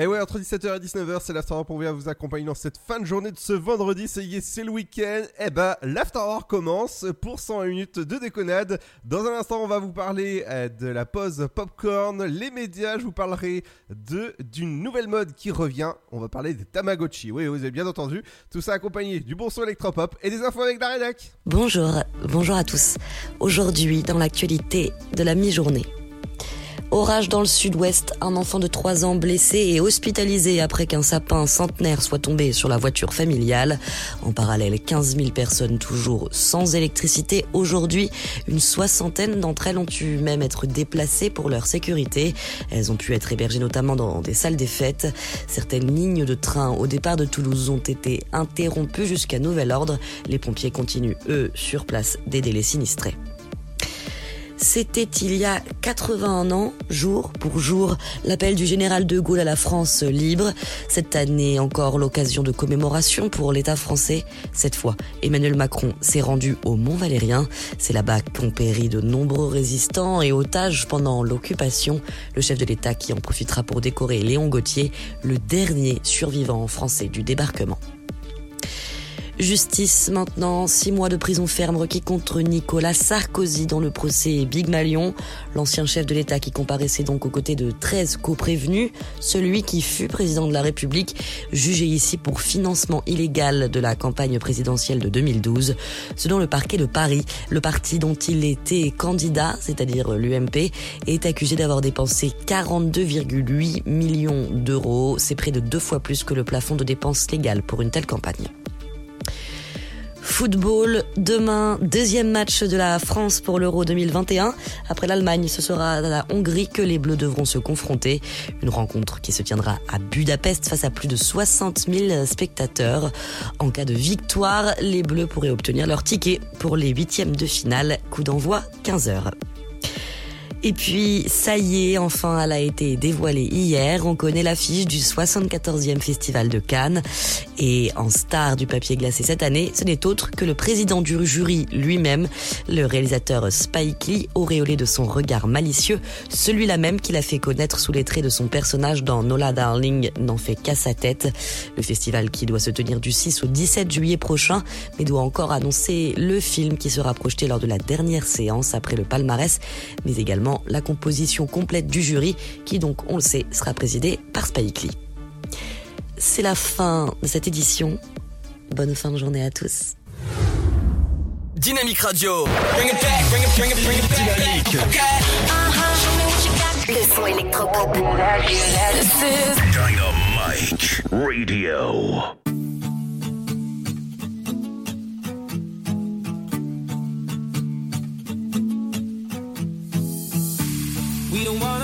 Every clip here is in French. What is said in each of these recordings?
Et ouais, entre 17h et 19h, c'est l'Afterwork pour vous accompagner dans cette fin de journée de ce vendredi. C'est c'est le week-end. Et bah, l'Afterwork commence pour 100 minutes de déconnade. Dans un instant, on va vous parler euh, de la pause popcorn, les médias. Je vous parlerai de d'une nouvelle mode qui revient. On va parler des Tamagotchi. Oui, vous avez bien entendu. Tout ça accompagné du bon son électropop et des infos avec la. Bonjour, bonjour à tous. Aujourd'hui, dans l'actualité de la mi-journée. Orage dans le sud-ouest, un enfant de 3 ans blessé et hospitalisé après qu'un sapin centenaire soit tombé sur la voiture familiale. En parallèle, 15 000 personnes toujours sans électricité. Aujourd'hui, une soixantaine d'entre elles ont pu même être déplacées pour leur sécurité. Elles ont pu être hébergées notamment dans des salles des fêtes. Certaines lignes de train au départ de Toulouse ont été interrompues jusqu'à nouvel ordre. Les pompiers continuent, eux, sur place d'aider les sinistrés. C'était il y a 81 ans, jour pour jour, l'appel du général de Gaulle à la France libre. Cette année encore l'occasion de commémoration pour l'État français. Cette fois, Emmanuel Macron s'est rendu au Mont Valérien. C'est là-bas qu'ont péri de nombreux résistants et otages pendant l'occupation. Le chef de l'État qui en profitera pour décorer Léon Gauthier, le dernier survivant français du débarquement. Justice maintenant, six mois de prison ferme requis contre Nicolas Sarkozy dans le procès Big Malion, l'ancien chef de l'État qui comparaissait donc aux côtés de 13 co-prévenus, celui qui fut président de la République, jugé ici pour financement illégal de la campagne présidentielle de 2012, selon le parquet de Paris. Le parti dont il était candidat, c'est-à-dire l'UMP, est accusé d'avoir dépensé 42,8 millions d'euros. C'est près de deux fois plus que le plafond de dépenses légales pour une telle campagne. Football, demain, deuxième match de la France pour l'Euro 2021. Après l'Allemagne, ce sera à la Hongrie que les Bleus devront se confronter. Une rencontre qui se tiendra à Budapest face à plus de 60 000 spectateurs. En cas de victoire, les Bleus pourraient obtenir leur ticket pour les huitièmes de finale. Coup d'envoi 15 heures. Et puis, ça y est, enfin, elle a été dévoilée hier. On connaît l'affiche du 74e Festival de Cannes. Et en star du papier glacé cette année, ce n'est autre que le président du jury lui-même, le réalisateur Spike Lee, auréolé de son regard malicieux, celui-là même qu'il a fait connaître sous les traits de son personnage dans Nola Darling n'en fait qu'à sa tête. Le festival qui doit se tenir du 6 au 17 juillet prochain, mais doit encore annoncer le film qui sera projeté lors de la dernière séance après le palmarès, mais également la composition complète du jury qui donc, on le sait, sera présidée par Spike Lee. C'est la fin de cette édition. Bonne fin de journée à tous. Dynamique Radio. Bring it back, bring it, bring it, bring it back. Dynamique. Le son électropop. This is Dynamite Radio.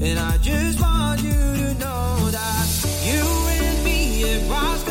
And I just want you to know that you and me, it was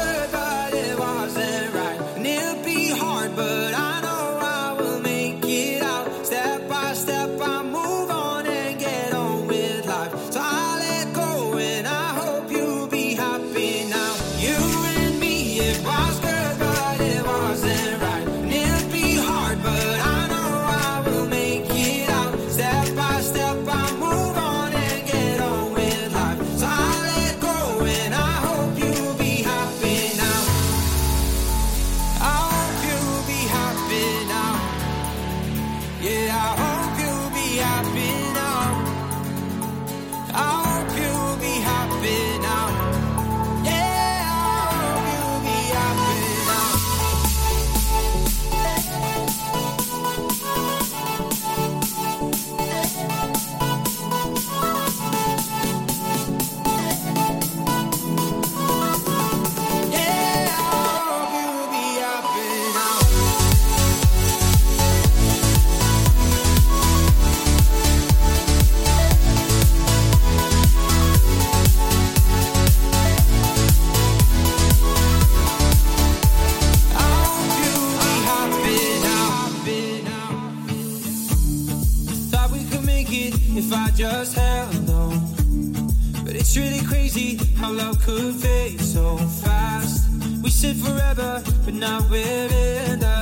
said forever, but now we're in the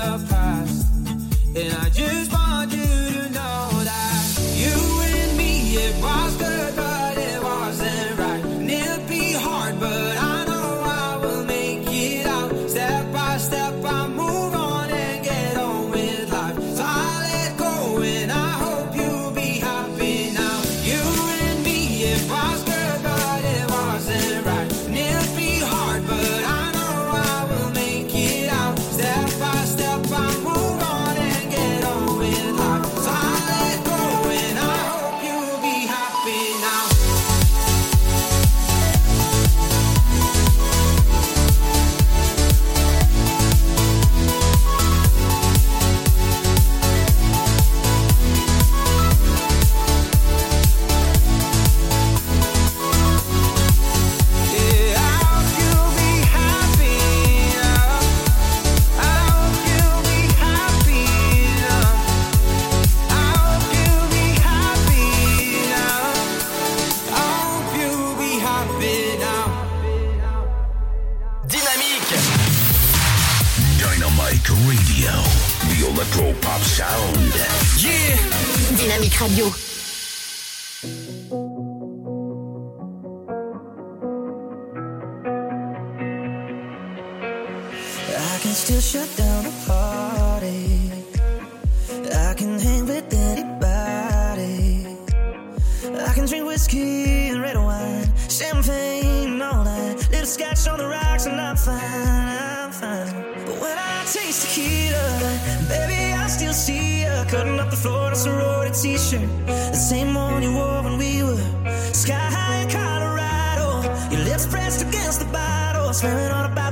Radio. Turn on the back.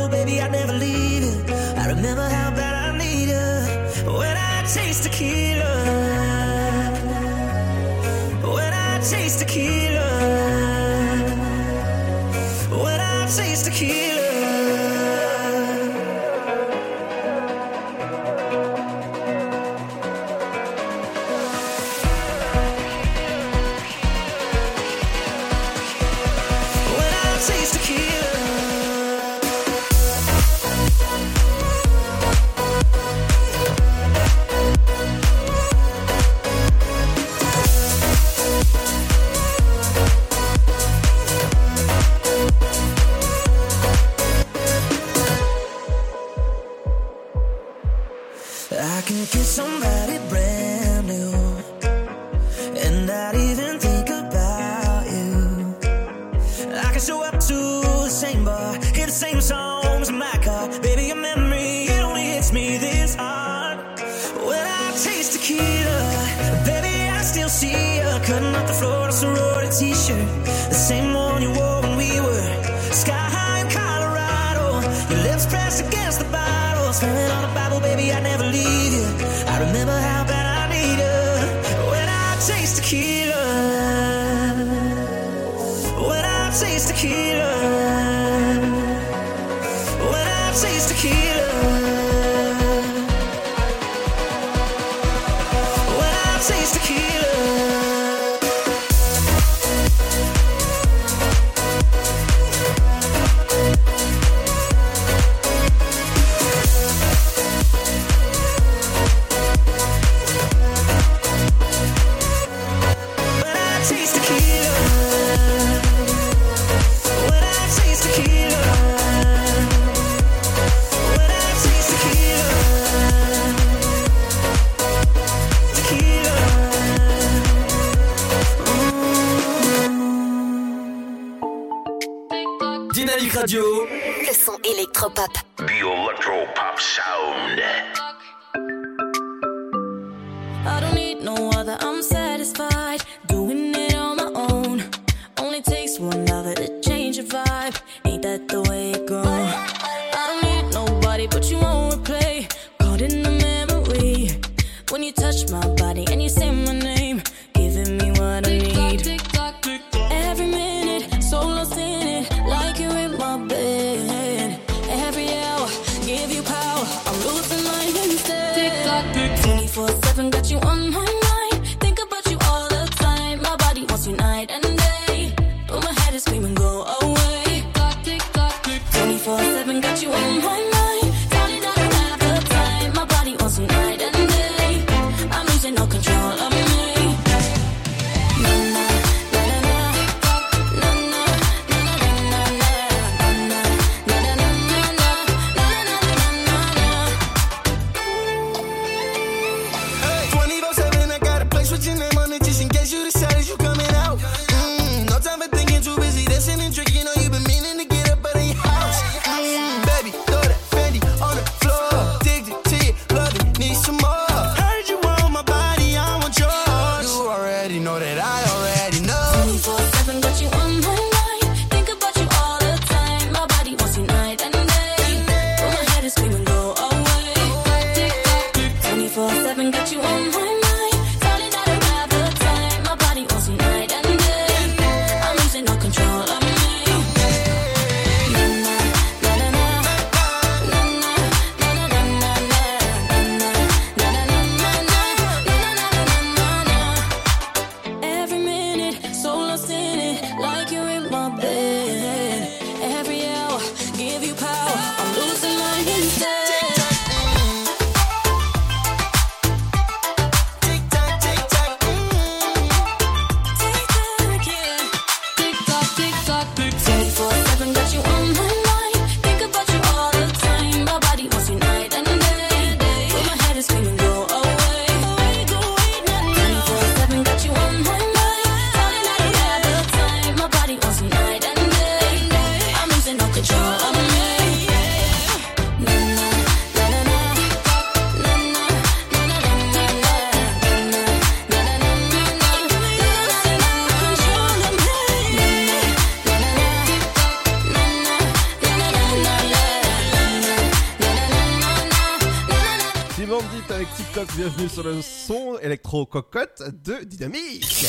Son électro-cocotte de Dynamique.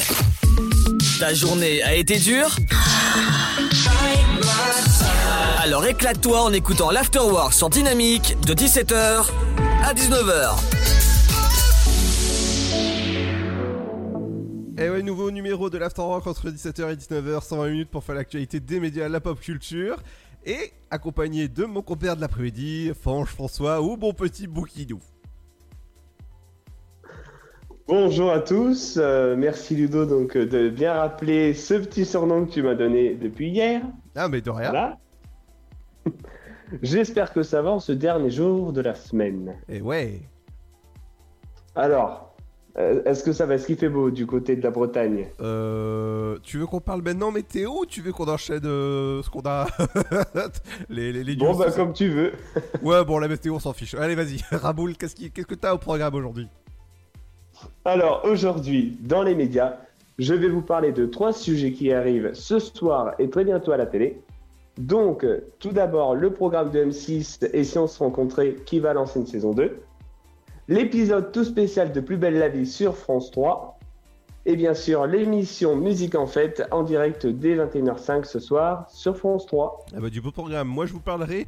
Ta journée a été dure? Alors éclate-toi en écoutant l'Afterwork sur Dynamique de 17h à 19h. Et ouais, nouveau numéro de l'Afterwork entre 17h et 19h, 120 minutes pour faire l'actualité des médias, la pop culture. Et accompagné de mon compère de l'après-midi, Fange François ou mon petit Boukidou. Bonjour à tous, euh, merci Ludo donc euh, de bien rappeler ce petit surnom que tu m'as donné depuis hier. Ah, mais de rien. Voilà. J'espère que ça va en ce dernier jour de la semaine. Et ouais. Alors, euh, est-ce que ça va? Est-ce qu'il fait beau du côté de la Bretagne? Euh, tu veux qu'on parle maintenant météo ou tu veux qu'on enchaîne ce qu'on a les, les, les Bon news, bah comme tu veux. Ouais, bon, la météo, on s'en fiche. Allez, vas-y. Raboul, qu'est-ce qui- qu'est-ce que t'as au programme aujourd'hui? Alors aujourd'hui, dans les médias, je vais vous parler de trois sujets qui arrivent ce soir et très bientôt à la télé. Donc, tout d'abord, le programme de M6 et si on se rencontrait qui va lancer une saison 2. L'épisode tout spécial de Plus belle la vie sur France 3. Et bien sûr, l'émission Musique en fête en direct dès 21h05 ce soir sur France 3. Ah bah, du beau programme. Moi, je vous parlerai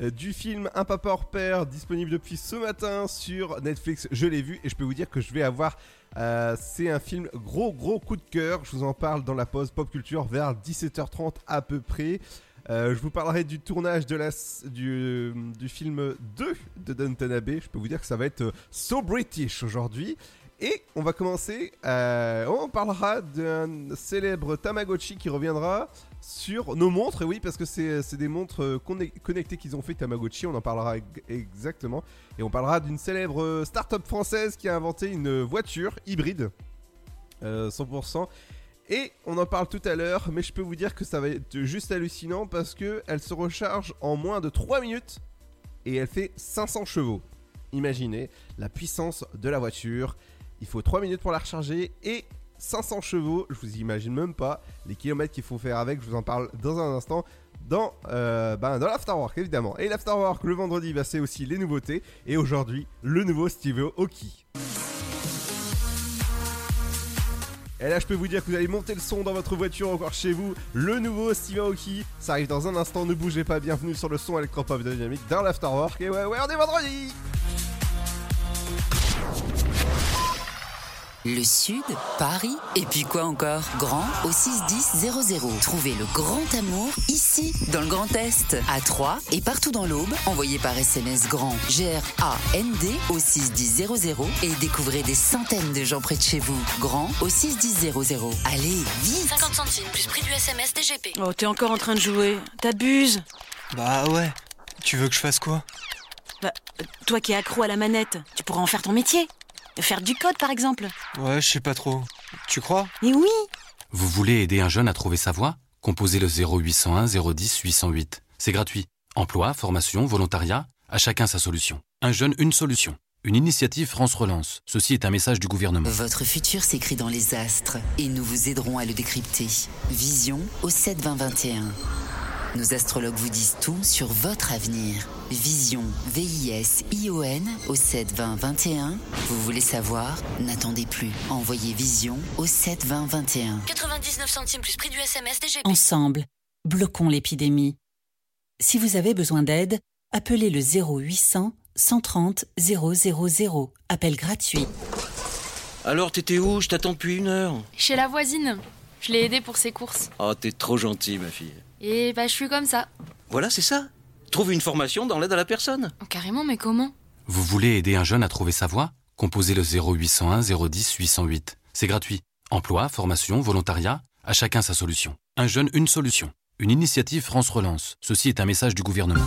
du film Un papa hors père, disponible depuis ce matin sur Netflix. Je l'ai vu et je peux vous dire que je vais avoir. euh, c'est un film gros, gros coup de cœur. Je vous en parle dans la pause pop culture vers 17h30 à peu près. Euh, je vous parlerai du tournage de la, du, film 2 de Downton Abbey. Je peux vous dire que ça va être euh, so British aujourd'hui. Et on va commencer. euh, on parlera d'un célèbre Tamagotchi qui reviendra sur nos montres. Et oui, parce que c'est des montres euh, conne- connectées qu'ils ont fait Tamagotchi. On en parlera exactement. Et on parlera d'une célèbre euh, start-up française qui a inventé une voiture hybride. euh, 100%. Et on en parle tout à l'heure, mais je peux vous dire que ça va être juste hallucinant parce que elle se recharge en moins de 3 minutes et elle fait 500 chevaux. Imaginez la puissance de la voiture. Il faut 3 minutes pour la recharger et 500 chevaux. Je vous imagine même pas les kilomètres qu'il faut faire avec. Je vous en parle dans un instant dans, euh, ben, dans l'Afterwork évidemment. Et l'Afterwork le vendredi, bah, c'est aussi les nouveautés. Et aujourd'hui, le nouveau Steve Aoki. Et là, je peux vous dire que vous allez monter le son dans votre voiture, encore chez vous. Le nouveau Steve Aoki, ça arrive dans un instant. Ne bougez pas. Bienvenue sur le son électropop dynamique dans l'Afterwork. Et ouais, ouais, on est vendredi. Le Sud, Paris, et puis quoi encore? Grand au 61000. Trouvez le grand amour ici, dans le Grand Est, à Troyes et partout dans l'Aube. Envoyez par SMS grand G-R-A-N-D au 61000 et découvrez des centaines de gens près de chez vous. Grand au 61000. Allez, vite 50 centimes plus prix du SMS DGP. Oh, t'es encore en train de jouer. T'abuses. Bah ouais. Tu veux que je fasse quoi? Bah, toi qui es accro à la manette, tu pourras en faire ton métier. Faire du code, par exemple. Ouais, je sais pas trop. Tu crois? Et oui Vous voulez aider un jeune à trouver sa voie? Composez le 0801 010 808. C'est gratuit. Emploi, formation, volontariat, à chacun sa solution. Un jeune, une solution. Une initiative France Relance. Ceci est un message du gouvernement. Votre futur s'écrit dans les astres et nous vous aiderons à le décrypter. Vision au 7 20 21. Nos astrologues vous disent tout sur votre avenir. Vision, V-I-S-I-O-N au 7 20 21. Vous voulez savoir? N'attendez plus. Envoyez Vision au 7 20 21. 99 centimes plus prix du SMS DGP. Ensemble, bloquons l'épidémie. Si vous avez besoin d'aide, appelez le 0800 130 000. Appel gratuit. Alors, t'étais où Je t'attends depuis une heure. Chez la voisine. Je l'ai aidée pour ses courses. Oh, t'es trop gentil, ma fille. Et bah, je suis comme ça. Voilà, c'est ça. Trouve une formation dans l'aide à la personne. Oh, carrément, mais comment? Vous voulez aider un jeune à trouver sa voie? Composez le 0801 010 808. C'est gratuit. Emploi, formation, volontariat, à chacun sa solution. Un jeune, une solution. Une initiative France Relance. Ceci est un message du gouvernement.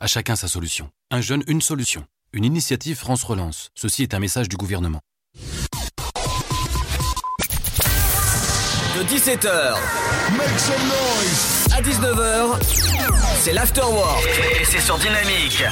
à chacun sa solution. Un jeune, une solution. Une initiative France Relance. Ceci est un message du gouvernement. De 17h à 19h, c'est l'afterwork et c'est sur Dynamique.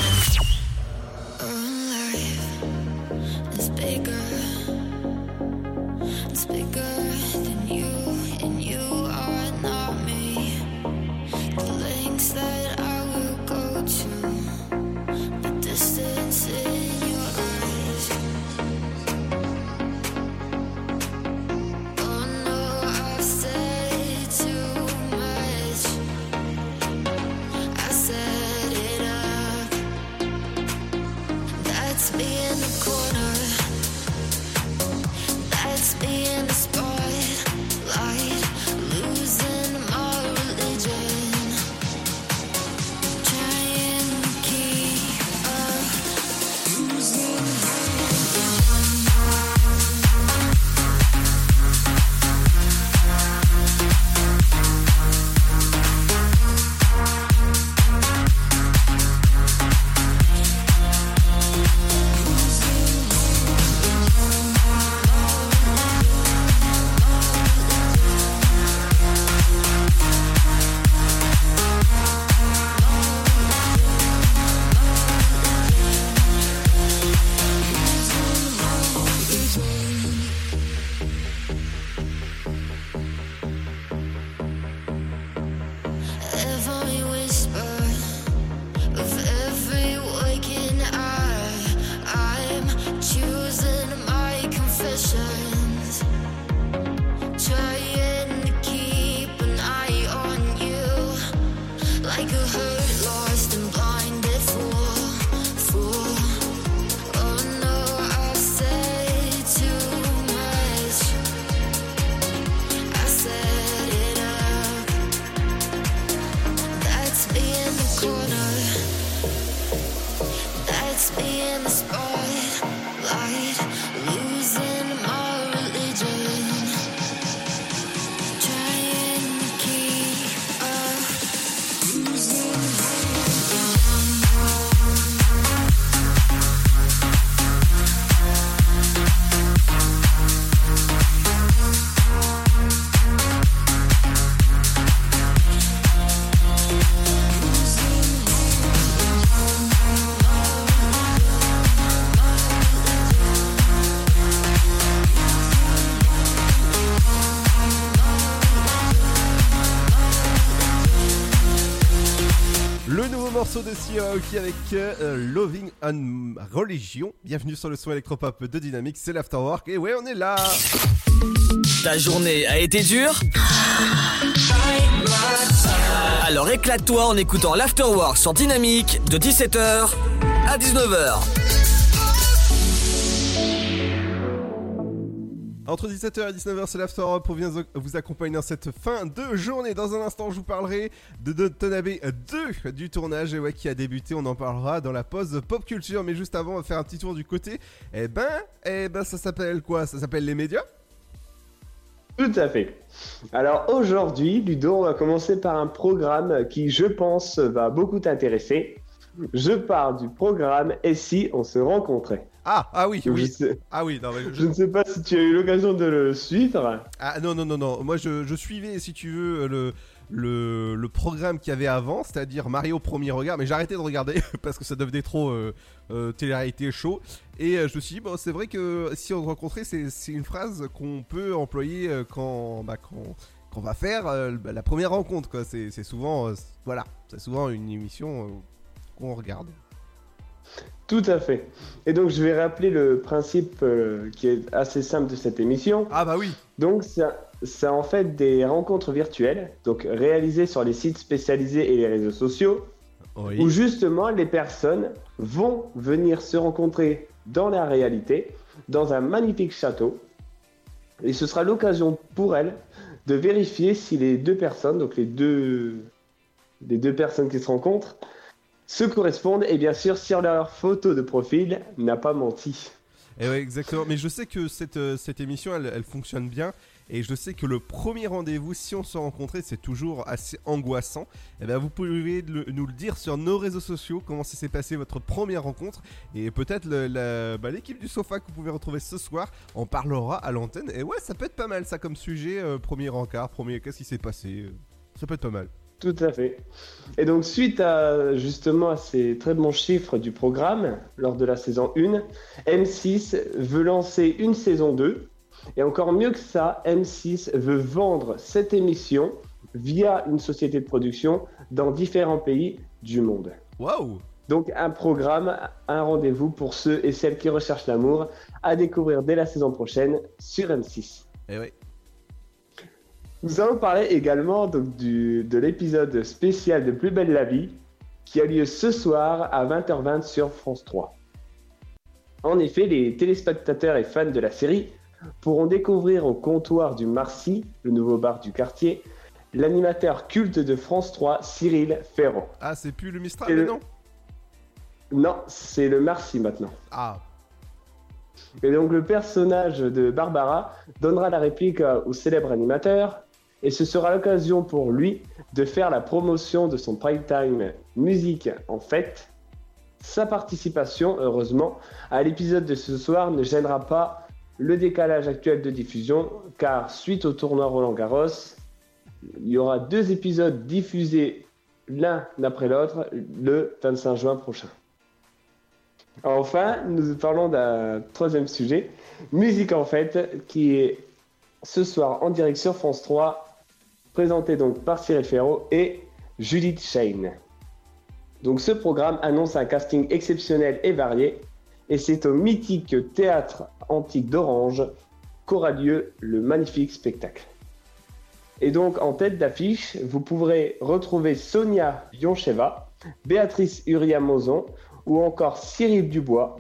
Morceau de avec euh, Loving on Religion. Bienvenue sur le son électropop de Dynamique, c'est l'Afterwork et ouais on est là Ta journée a été dure? Alors éclate-toi en écoutant l'Afterwork sur Dynamique de 17h à 19h. Entre 17h et 19h, c'est l'After. On vient vous accompagner dans cette fin de journée. Dans un instant, je vous parlerai de Dontanabe 2 du tournage qui a débuté. On en parlera dans la pause pop culture. Mais juste avant, on va faire un petit tour du côté. Eh ben, eh ben ça s'appelle quoi? Ça s'appelle les médias? Tout à fait. Alors aujourd'hui, Ludo, on va commencer par un programme qui, je pense, va beaucoup t'intéresser. Je parle du programme Et si on se rencontrait? Ah, ah oui, oui. Ah oui, je... ne sais pas si tu as eu l'occasion de le suivre. Ah non, non, non, non. Moi, je, suivais, si tu veux, le, le, le programme qu'il y avait avant, c'est-à-dire Mario Premier Regard, mais j'ai arrêté de regarder parce que ça devenait trop euh, euh télé-réalité chaud. Et euh, je me suis dit, bon, c'est vrai que si on se rencontrait, c'est une phrase qu'on peut employer euh, quand, bah, quand, quand on va faire bah, la première rencontre. C'est souvent, voilà, c'est souvent une émission qu'on regarde. Tout à fait. Et donc, je vais rappeler le principe euh, qui est assez simple de cette émission. Ah bah oui. Donc, c'est en fait des rencontres virtuelles, donc réalisées sur les sites spécialisés et les réseaux sociaux, où justement les personnes vont venir se rencontrer dans la réalité, dans un magnifique château. Et ce sera l'occasion pour elles de vérifier si les deux personnes, donc les deux, les deux personnes qui se rencontrent, se correspondent et bien sûr si leur photo de profil n'a pas menti. Et eh ouais, exactement. Mais je sais que cette, euh, cette émission, elle, fonctionne bien. Et je sais que le premier rendez-vous, si on se rencontrait, c'est toujours assez angoissant. Et eh bien, vous pouvez nous le dire sur nos réseaux sociaux, comment ça s'est passé votre première rencontre. Et peut-être bah, l'équipe du sofa que vous pouvez retrouver ce soir en parlera à l'antenne. Et ouais, ça peut être pas mal ça comme sujet. Euh, premier rencard, premier, qu'est-ce qui s'est passé euh, Ça peut être pas mal. Tout à fait. Et donc, suite à justement à ces très bons chiffres du programme lors de la saison 1, M6 veut lancer une saison 2. Et encore mieux que ça, M6 veut vendre cette émission via une société de production dans différents pays du monde. Waouh! Donc, un programme, un rendez-vous pour ceux et celles qui recherchent l'amour à découvrir dès la saison prochaine sur M6. Eh oui. Nous allons parler également donc, du, de l'épisode spécial de Plus belle la vie qui a lieu ce soir à 20h20 sur France 3. En effet, les téléspectateurs et fans de la série pourront découvrir au comptoir du Marcy, le nouveau bar du quartier, l'animateur culte de France 3, Cyril Ferrand. Ah, c'est plus le Mistral, non Non, c'est le Marcy maintenant. Ah. Et donc le personnage de Barbara donnera la réplique au célèbre animateur et ce sera l'occasion pour lui de faire la promotion de son prime time musique en fête. Sa participation, heureusement, à l'épisode de ce soir ne gênera pas le décalage actuel de diffusion, car suite au tournoi Roland Garros, il y aura deux épisodes diffusés l'un après l'autre le 25 juin prochain. Enfin, nous parlons d'un troisième sujet, musique en fête, qui est ce soir en direct sur France 3 présenté donc par Cyril Ferro et Judith Shane. Donc ce programme annonce un casting exceptionnel et varié, et c'est au mythique théâtre antique d'Orange qu'aura lieu le magnifique spectacle. Et donc en tête d'affiche, vous pourrez retrouver Sonia Yoncheva, Béatrice Uria-Mozon ou encore Cyril Dubois.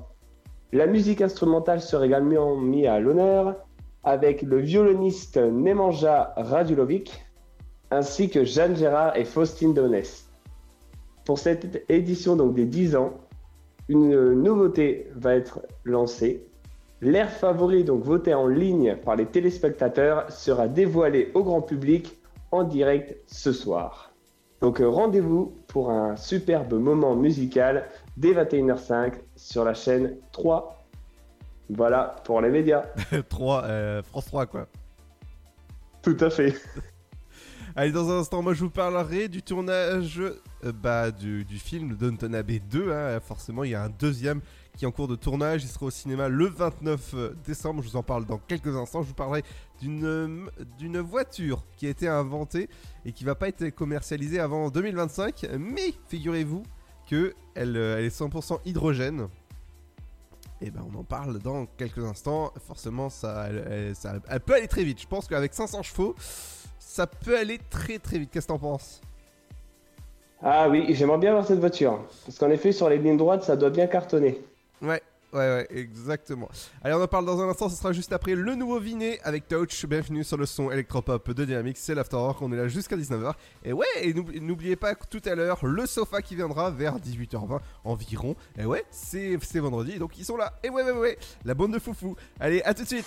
La musique instrumentale sera également mise à l'honneur avec le violoniste Nemanja Radulovic, ainsi que Jeanne Gérard et Faustine Donès. Pour cette édition donc des 10 ans, une nouveauté va être lancée. L'air favori, donc voté en ligne par les téléspectateurs, sera dévoilé au grand public en direct ce soir. Donc euh, rendez-vous pour un superbe moment musical dès 21h05 sur la chaîne 3. Voilà pour les médias. 3, euh, France 3 quoi. Tout à fait. Allez, dans un instant, moi je vous parlerai du tournage euh, bah, du, film Downton Abbey 2. Hein. Forcément, il y a un deuxième qui est en cours de tournage. Il sera au cinéma le 29 euh, décembre. Je vous en parle dans quelques instants. Je vous parlerai d'une euh, voiture qui a été inventée et qui va pas être commercialisée avant 2025. Mais figurez-vous que elle, est 100% hydrogène. Et ben on en parle dans quelques instants. Forcément, ça, ça- elle peut aller très vite. Je pense qu'avec 500 chevaux, ça peut aller très très vite. Qu'est-ce que t'en penses? Ah oui, j'aimerais bien avoir cette voiture. Parce qu'en effet, sur les lignes droites, ça doit bien cartonner. Ouais, ouais, ouais, exactement. Allez, on en parle dans un instant, ce sera juste après le nouveau Viné avec Touch. Bienvenue sur le son électropop de Dynamics, c'est l'Afterwork, on est là jusqu'à 19h. Et ouais, et n'oubli- n'oubliez pas que tout à l'heure, le sofa qui viendra vers 18h20 environ. Et ouais, c'est c'est vendredi, donc ils sont là. Et ouais, ouais, ouais, la bande de foufou. Allez, à tout de suite.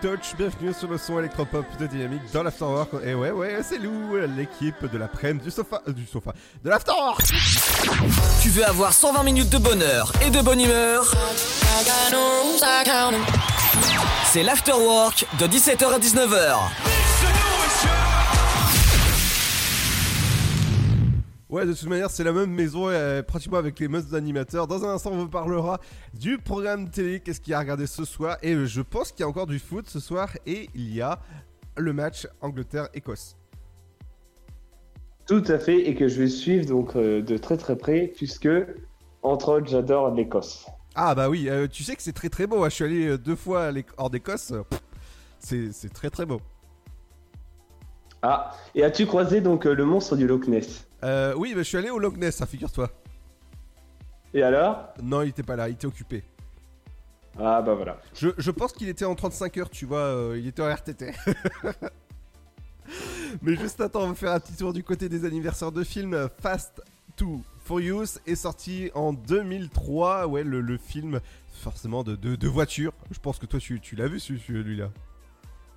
Touch, bienvenue sur le son électropop de Dynamique dans l'Afterwork. Et ouais, ouais, c'est Lou, l'équipe de la prenne du sofa, euh, du sofa, de l'Afterwork. Tu veux avoir 120 minutes de bonheur et de bonne humeur? C'est l'Afterwork de 17h à 19h. Ouais, de toute manière, c'est la même maison, euh, pratiquement avec les mêmes animateurs. Dans un instant, on vous parlera du programme télé, qu'est-ce qu'il y a à regarder ce soir? Et euh, je pense qu'il y a encore du foot ce soir. Et il y a le match Angleterre-Écosse. Tout à fait, et que je vais suivre donc euh, de très très près, puisque, entre autres, j'adore l'Écosse. Ah bah oui, tu sais que c'est très très beau. hein. Je suis allé deux fois hors d'Écosse. C'est très très beau. Ah, et as-tu croisé donc le monstre du Loch Ness? Euh, oui, bah, je suis allé au Loch Ness, hein, figure-toi. Et alors? Non, il était pas là, il était occupé. Ah bah voilà. Je, je pense qu'il était en 35 heures, tu vois, euh, il était en RTT. Mais juste attends, on va faire un petit tour du côté des anniversaires de films. Fast to Furious est sorti en 2003. Ouais, le, le film forcément de, de, de voiture. Je pense que toi tu, tu l'as vu celui- celui-là.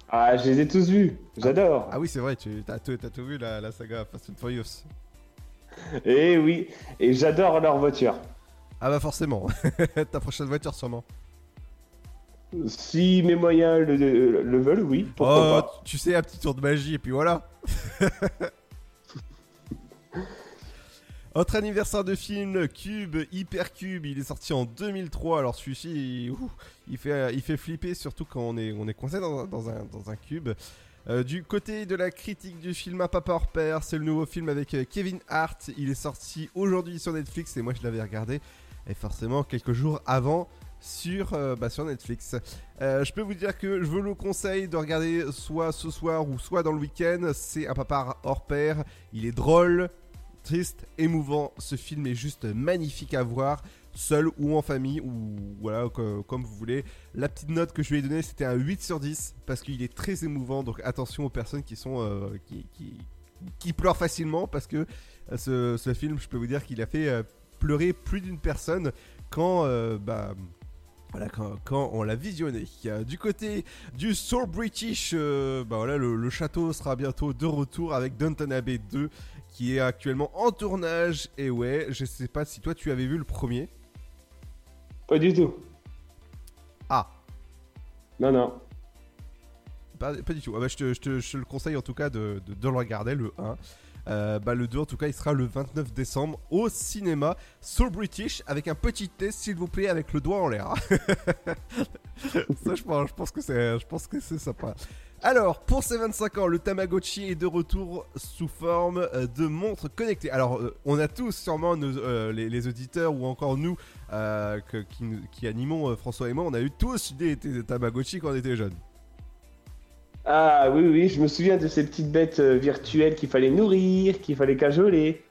Ah, je les ai tous vus, j'adore. Ah oui, c'est vrai, tu as, t'as tout vu la, la saga Fast and Furious. Et Eh oui, et j'adore leur voiture. Ah bah forcément, ta prochaine voiture sûrement. Si mes moyens le, le- le veulent, oui, pourquoi oh, pas. tu sais, un petit tour de magie et puis voilà. Autre anniversaire de film, Cube, Hypercube, il est sorti en 2003. Alors celui-ci, il, fait, il fait flipper, surtout quand on est, on est coincé dans, dans un, dans un cube. Euh, du côté de la critique du film à Papa hors pair, c'est le nouveau film avec euh, Kevin Hart. Il est sorti aujourd'hui sur Netflix et moi je l'avais regardé. Et forcément, quelques jours avant, sur, euh, bah, Netflix. Je peux vous dire que je vous le conseille de regarder soit ce soir ou soit dans le week-end. C'est un papa hors pair. Il est drôle. triste, émouvant. Ce film est juste magnifique à voir, seul ou en famille, ou voilà, co- comme vous voulez. La petite note que je lui ai donnée, c'était un 8 sur 10, parce qu'il est très émouvant. Donc attention aux personnes qui sont. euh, qui, qui, pleurent facilement, parce que euh, ce, ce film, je peux vous dire qu'il a fait euh, pleurer plus d'une personne quand. bah, voilà, quand, on l'a visionné. Du côté du Soul British, bah le château sera bientôt de retour avec Downton Abbey 2 qui est actuellement en tournage. Et ouais, je sais pas si toi tu avais vu le premier. Pas du tout. Ah. Non, non. Pas, pas du tout. Ah bah, je, te, je te- je te le conseille en tout cas de, de- de le regarder, le 1. Euh, bah, le 2 en tout cas il sera le 29 décembre au cinéma Soul British avec un petit test s'il vous plaît avec le doigt en l'air. Ça je pense, je pense que c'est je pense que c'est sympa. Alors pour ces 25 ans le Tamagotchi est de retour sous forme euh, de montre connectée. Alors euh, on a tous sûrement euh, les, auditeurs ou encore nous qui, animons François et moi on a eu tous des, des Tamagotchi quand on était jeunes. Ah oui, oui, je me souviens de ces petites bêtes virtuelles qu'il fallait nourrir, qu'il fallait cajoler.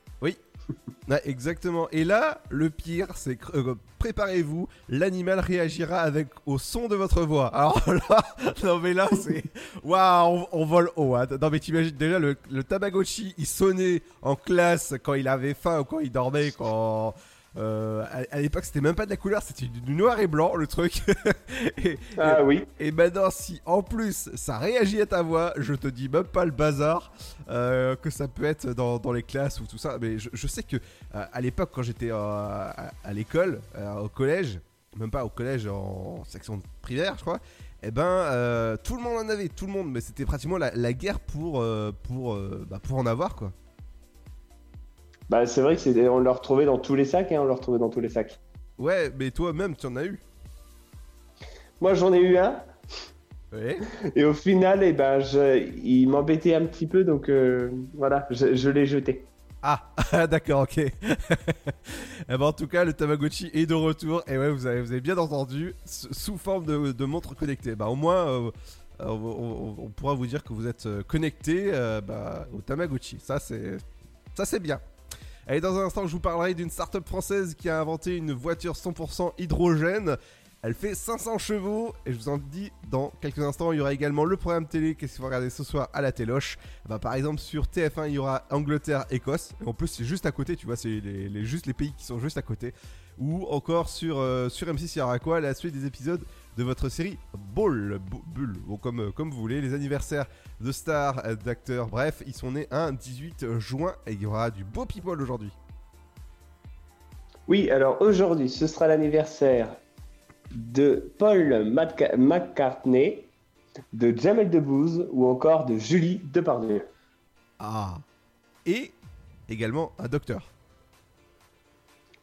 Ouais, exactement. Et là, le pire, c'est que euh, préparez-vous, l'animal réagira avec au son de votre voix. Alors là, non mais là, c'est waouh, on, on vole haut. hein. Non mais t'imagines déjà le, le Tamagotchi, il sonnait en classe quand il avait faim ou quand il dormait, quand euh, à, à l'époque c'était même pas de la couleur, c'était du, noir et blanc le truc. et, Ah et- oui. Et maintenant, si en plus ça réagit à ta voix, je te dis même pas le bazar euh, que ça peut être dans, dans les classes ou tout ça. Mais je, je sais que euh, à l'époque, quand j'étais euh, à, à l'école, au collège, même pas au collège, en section primaire, je crois. Eh ben, tout le monde en avait, tout le monde, mais c'était pratiquement la, la guerre pour, pour, bah, pour en avoir, quoi. Bah c'est vrai que on le retrouvait dans tous les sacs, hein, on le retrouvait dans tous les sacs. Ouais, mais toi-même, tu en as eu? Moi j'en ai eu un. Ouais. Et au final, eh ben, je- il m'embêtait un petit peu, donc euh, voilà, je, je l'ai jeté. Ah, d'accord, ok. Eh ben, en tout cas, le Tamagotchi est de retour. Et ouais, vous avez, vous avez bien entendu, sous forme de, de montre connectée. Bah, au moins, euh, on, on- on pourra vous dire que vous êtes euh, connecté euh, bah, au Tamagotchi. Ça, c'est ça, c'est bien. Allez, dans un instant, je vous parlerai d'une start-up française qui a inventé une voiture 100% hydrogène. Elle fait 500 chevaux et je vous en dis dans quelques instants, il y aura également le programme télé qu'est-ce qu'il faut regarder ce soir à la téloche? Bah, par exemple sur TF1 il y aura Angleterre-Écosse. Et en plus c'est juste à côté, tu vois, c'est les, les- juste les pays qui sont juste à côté. Ou encore sur, euh, sur M6 il y aura quoi? La suite des épisodes de votre série Ball, Bull, bon, comme, euh, comme vous voulez, les anniversaires de stars, euh, d'acteurs, bref, ils sont nés un 18 juin et il y aura du beau people aujourd'hui. Oui, alors aujourd'hui, ce sera l'anniversaire de Paul McCartney, de Jamel Debbouze ou encore de Julie Depardieu. Ah Et également un docteur.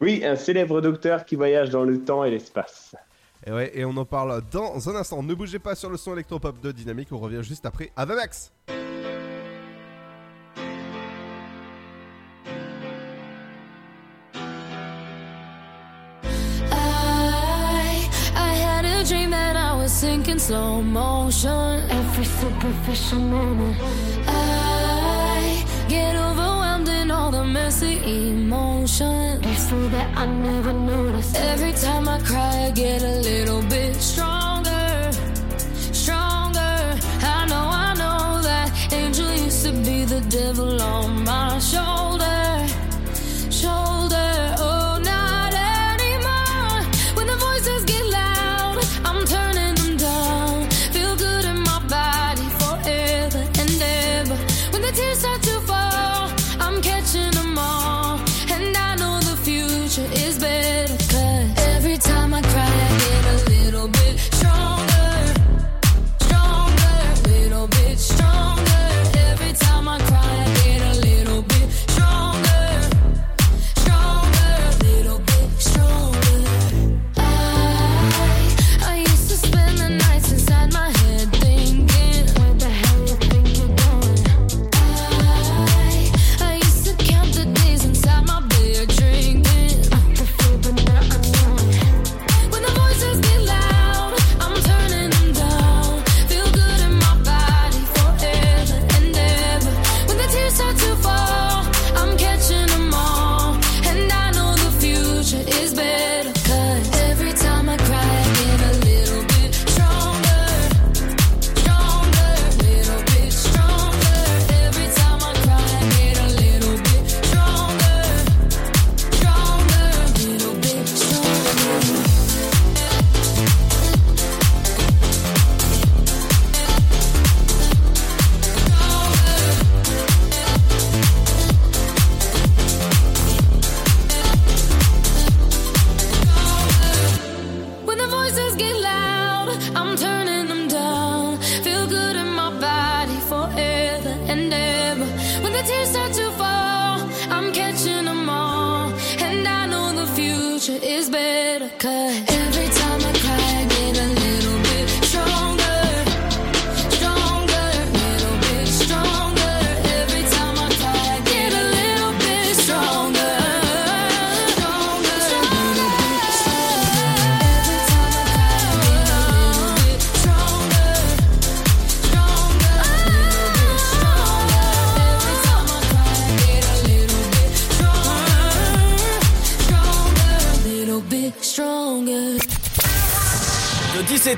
Oui, un célèbre docteur qui voyage dans le temps et l'espace. Et ouais, et on en parle dans un instant. Ne bougez pas sur le son électropop de Dynamique, on revient juste après à Max. I I had a dream that I was sinking slow motion. Every superficial moment. I get overwhelmed in all the messy emotions. So that I never noticed. Every time I cry, I get a little bit stronger. Stronger. I know, I know that angel used to be the devil on my shoulder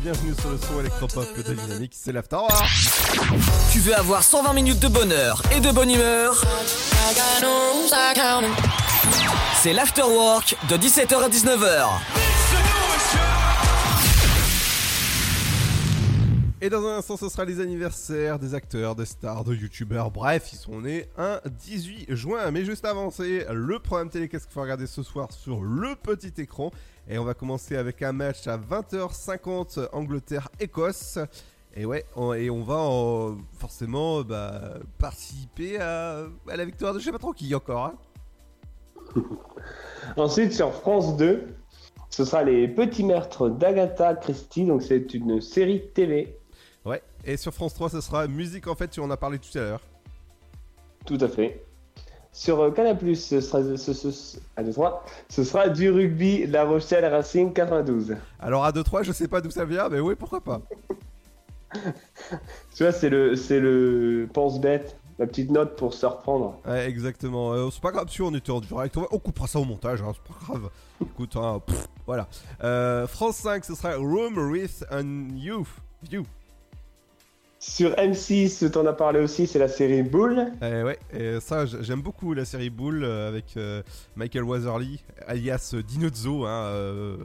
Bienvenue sur le son électropop de Dynamique, c'est l'After Tu veux avoir 120 minutes de bonheur et de bonne humeur? C'est l'afterwork de 17h à 19h. Et dans un instant, ce sera les anniversaires des acteurs, des stars, de youtubeurs, bref, ils sont nés un 18 juin. Mais juste avant, c'est le programme télé qu'est-ce qu'il faut regarder ce soir sur le petit écran? Et on va commencer avec un match à 20h50 Angleterre-Écosse. Et ouais, on- et on va en- forcément bah, participer à, à la victoire de je sais pas trop qui encore. hein. Ensuite, sur France 2, ce sera Les Petits Meurtres d'Agatha Christie. Donc, c'est une série TV. Et sur France 3, ce sera musique en fait, tu en as parlé tout à l'heure. Tout à fait. Sur euh, Canal+, ce sera, ce, ce- ce- un, deux, trois, ce sera du rugby La Rochelle Racing 92. Alors à 2-3, je sais pas d'où ça vient, mais oui, pourquoi pas. Tu vois, c'est le, c'est le pense-bête, la petite note pour se reprendre. Ouais, exactement. Euh, c'est pas grave si on était en direct. On, coupera ça au montage, hein, c'est pas grave. Écoute, hein, pff, voilà. Euh, France 5, ce sera Room with an Youth. View. Sur M6, t'en as parlé aussi, c'est la série Bull. Eh ouais, et ça, j'aime beaucoup la série Bull euh, avec euh, Michael Watherly, alias Dinozzo, hein, euh,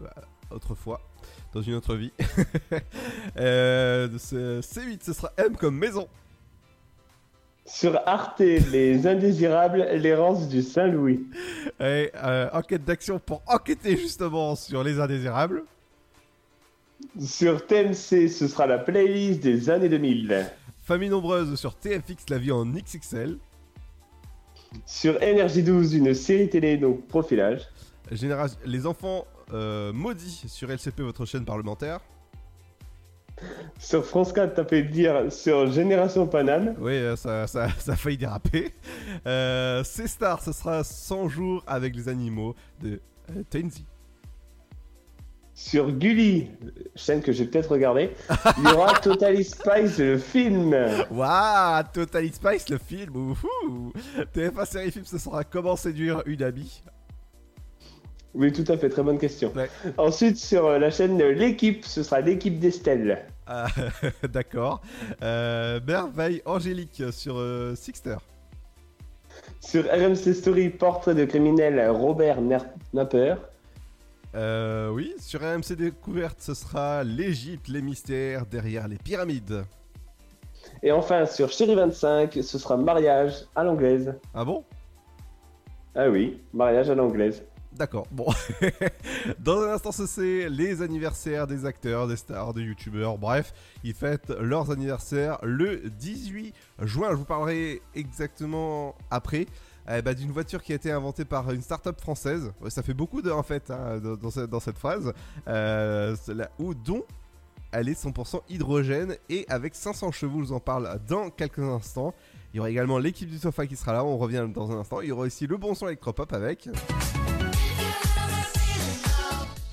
autrefois, dans une autre vie. euh, c'est- C8, ce sera M comme maison. Sur Arte, Les Indésirables, l'errance du Saint-Louis. Et enquête d'action pour enquêter justement sur les indésirables. Sur TMC, ce sera la playlist des années 2000. Famille nombreuse sur TFX, la vie en XXL. Sur Énergie 12, une série télé, donc profilage. Génération... Les enfants euh, maudits sur LCP, votre chaîne parlementaire. Sur France 4, t'as fait dire sur Génération Paname. Oui, euh, ça, ça, ça a failli déraper. Euh, C-Star, ce sera 100 jours avec les animaux de euh, Tenzi. Sur Gulli, chaîne que j'ai peut-être regardée, il y aura Totally Spice, le film. Waouh, Totally Spice, le film. Ouhou. TF1 série film, ce sera Comment séduire une amie. Oui, tout à fait, très bonne question. Ensuite, sur euh, la chaîne L'équipe, ce sera l'équipe d'Estelle. Ah, D'accord. Euh, Merveille Angélique sur euh, Sixter. Sur RMC Story, portrait de criminel Robert Napper. Euh, oui, sur RMC Découverte, ce sera l'Égypte, les mystères derrière les pyramides. Et enfin, sur Chéri 25, ce sera mariage à l'anglaise. Ah bon? Ah oui, mariage à l'anglaise. D'accord, bon. Dans un instant, ce c'est les anniversaires des acteurs, des stars, des youtubeurs, bref, ils fêtent leurs anniversaires le 18 juin. Je vous parlerai exactement après. Eh ben, d'une voiture qui a été inventée par une start-up française. Ça fait beaucoup de, en fait hein, dans, cette, phrase. Euh, où, dont elle est 100% hydrogène et avec 500 chevaux. Je vous en parle dans quelques instants. Il y aura également l'équipe du sofa qui sera là. On revient dans un instant. Il y aura aussi le bon son électropop avec.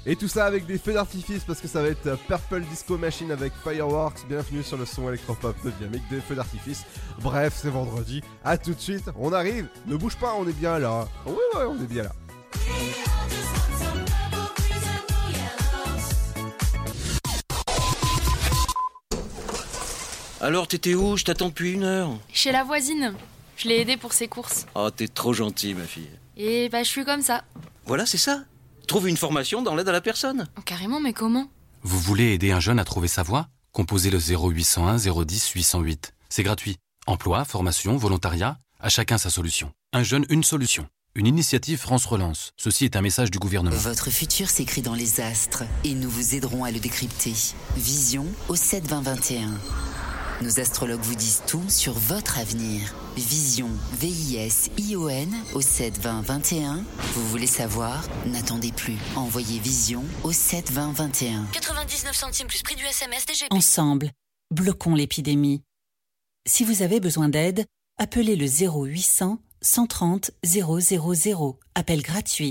Et tout ça avec des feux d'artifice parce que ça va être Purple Disco Machine avec Fireworks. Bienvenue sur le son électropop de Dynamique des feux d'artifice. Bref, c'est vendredi. À tout de suite. On arrive. Ne bouge pas, on est bien là. Oui, ouais, on est bien là. Alors, t'étais où? Je t'attends depuis une heure. Chez la voisine. Je l'ai aidée pour ses courses. Oh, t'es trop gentil, ma fille. Et bah, je suis comme ça. Voilà, c'est ça? Trouve une formation dans l'aide à la personne. Oh, carrément, mais comment? Vous voulez aider un jeune à trouver sa voie? Composez le 0801 010 808. C'est gratuit. Emploi, formation, volontariat, à chacun sa solution. Un jeune, une solution. Une initiative France Relance. Ceci est un message du gouvernement. Votre futur s'écrit dans les astres et nous vous aiderons à le décrypter. Vision au 7 20 21. Nos astrologues vous disent tout sur votre avenir. Vision, V-I-S-I-O-N au 7 20 21. Vous voulez savoir? N'attendez plus. Envoyez Vision au 7 20 21. 99 centimes plus prix du SMS DGP. Ensemble, bloquons l'épidémie. Si vous avez besoin d'aide, appelez le 0800 130 000. Appel gratuit.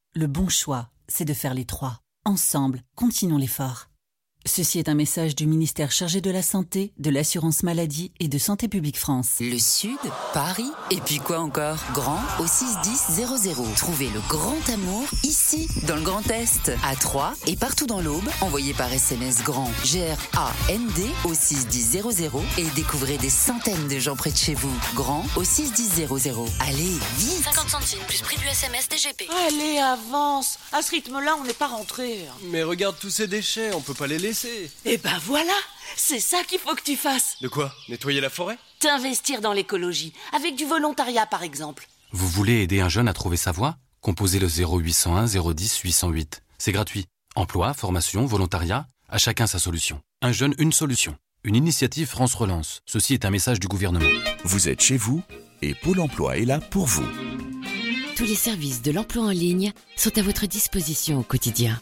Le bon choix, c'est de faire les trois. Ensemble, continuons l'effort. Ceci est un message du ministère chargé de la Santé, de l'Assurance Maladie et de Santé Publique France. Le Sud, Paris, et puis quoi encore? Grand au 61000. Trouvez le grand amour ici, dans le Grand Est, à Troyes et partout dans l'Aube. Envoyez par SMS grand G-R-A-N-D au 61000 et découvrez des centaines de gens près de chez vous. Grand au 61000. Allez, vite 50 centimes plus prix du SMS DGP. Allez, avance. À ce rythme-là, on n'est pas rentré. Mais regarde tous ces déchets, on peut pas les laisser. Eh ben voilà, c'est ça qu'il faut que tu fasses. De quoi? Nettoyer la forêt? T'investir dans l'écologie, avec du volontariat par exemple. Vous voulez aider un jeune à trouver sa voie? Composez le 0801 010 808. C'est gratuit. Emploi, formation, volontariat, à chacun sa solution. Un jeune, une solution. Une initiative France Relance. Ceci est un message du gouvernement. Vous êtes chez vous et Pôle emploi est là pour vous. Tous les services de l'emploi en ligne sont à votre disposition au quotidien.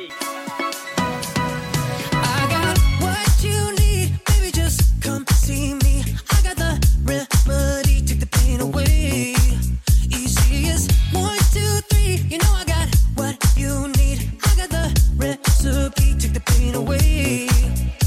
Take the pain away.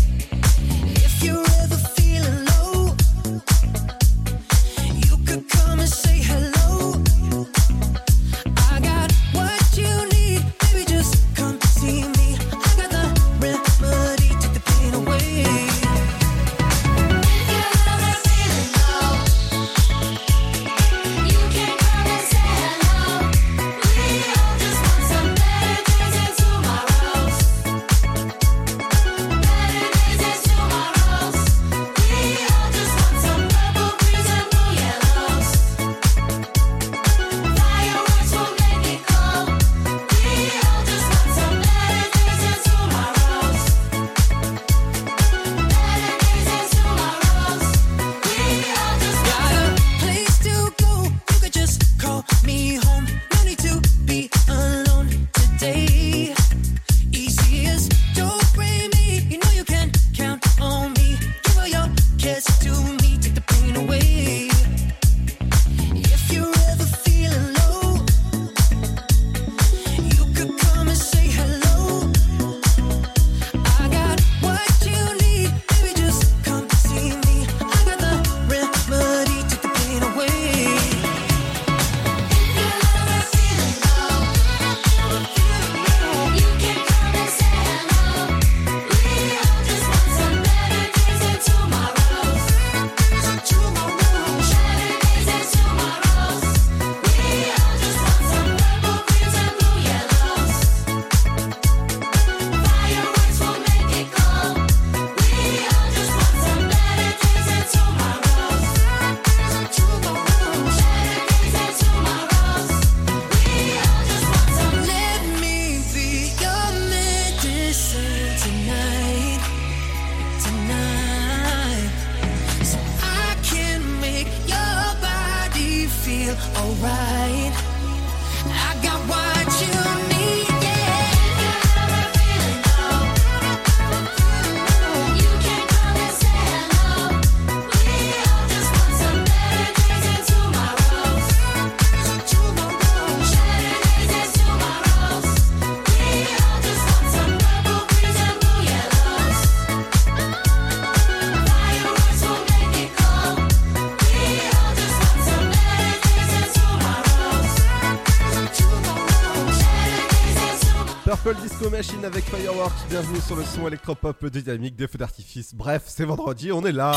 Machine avec Fireworks, bienvenue sur le son électropop dynamique des feux d'artifice. Bref, c'est vendredi, on est là.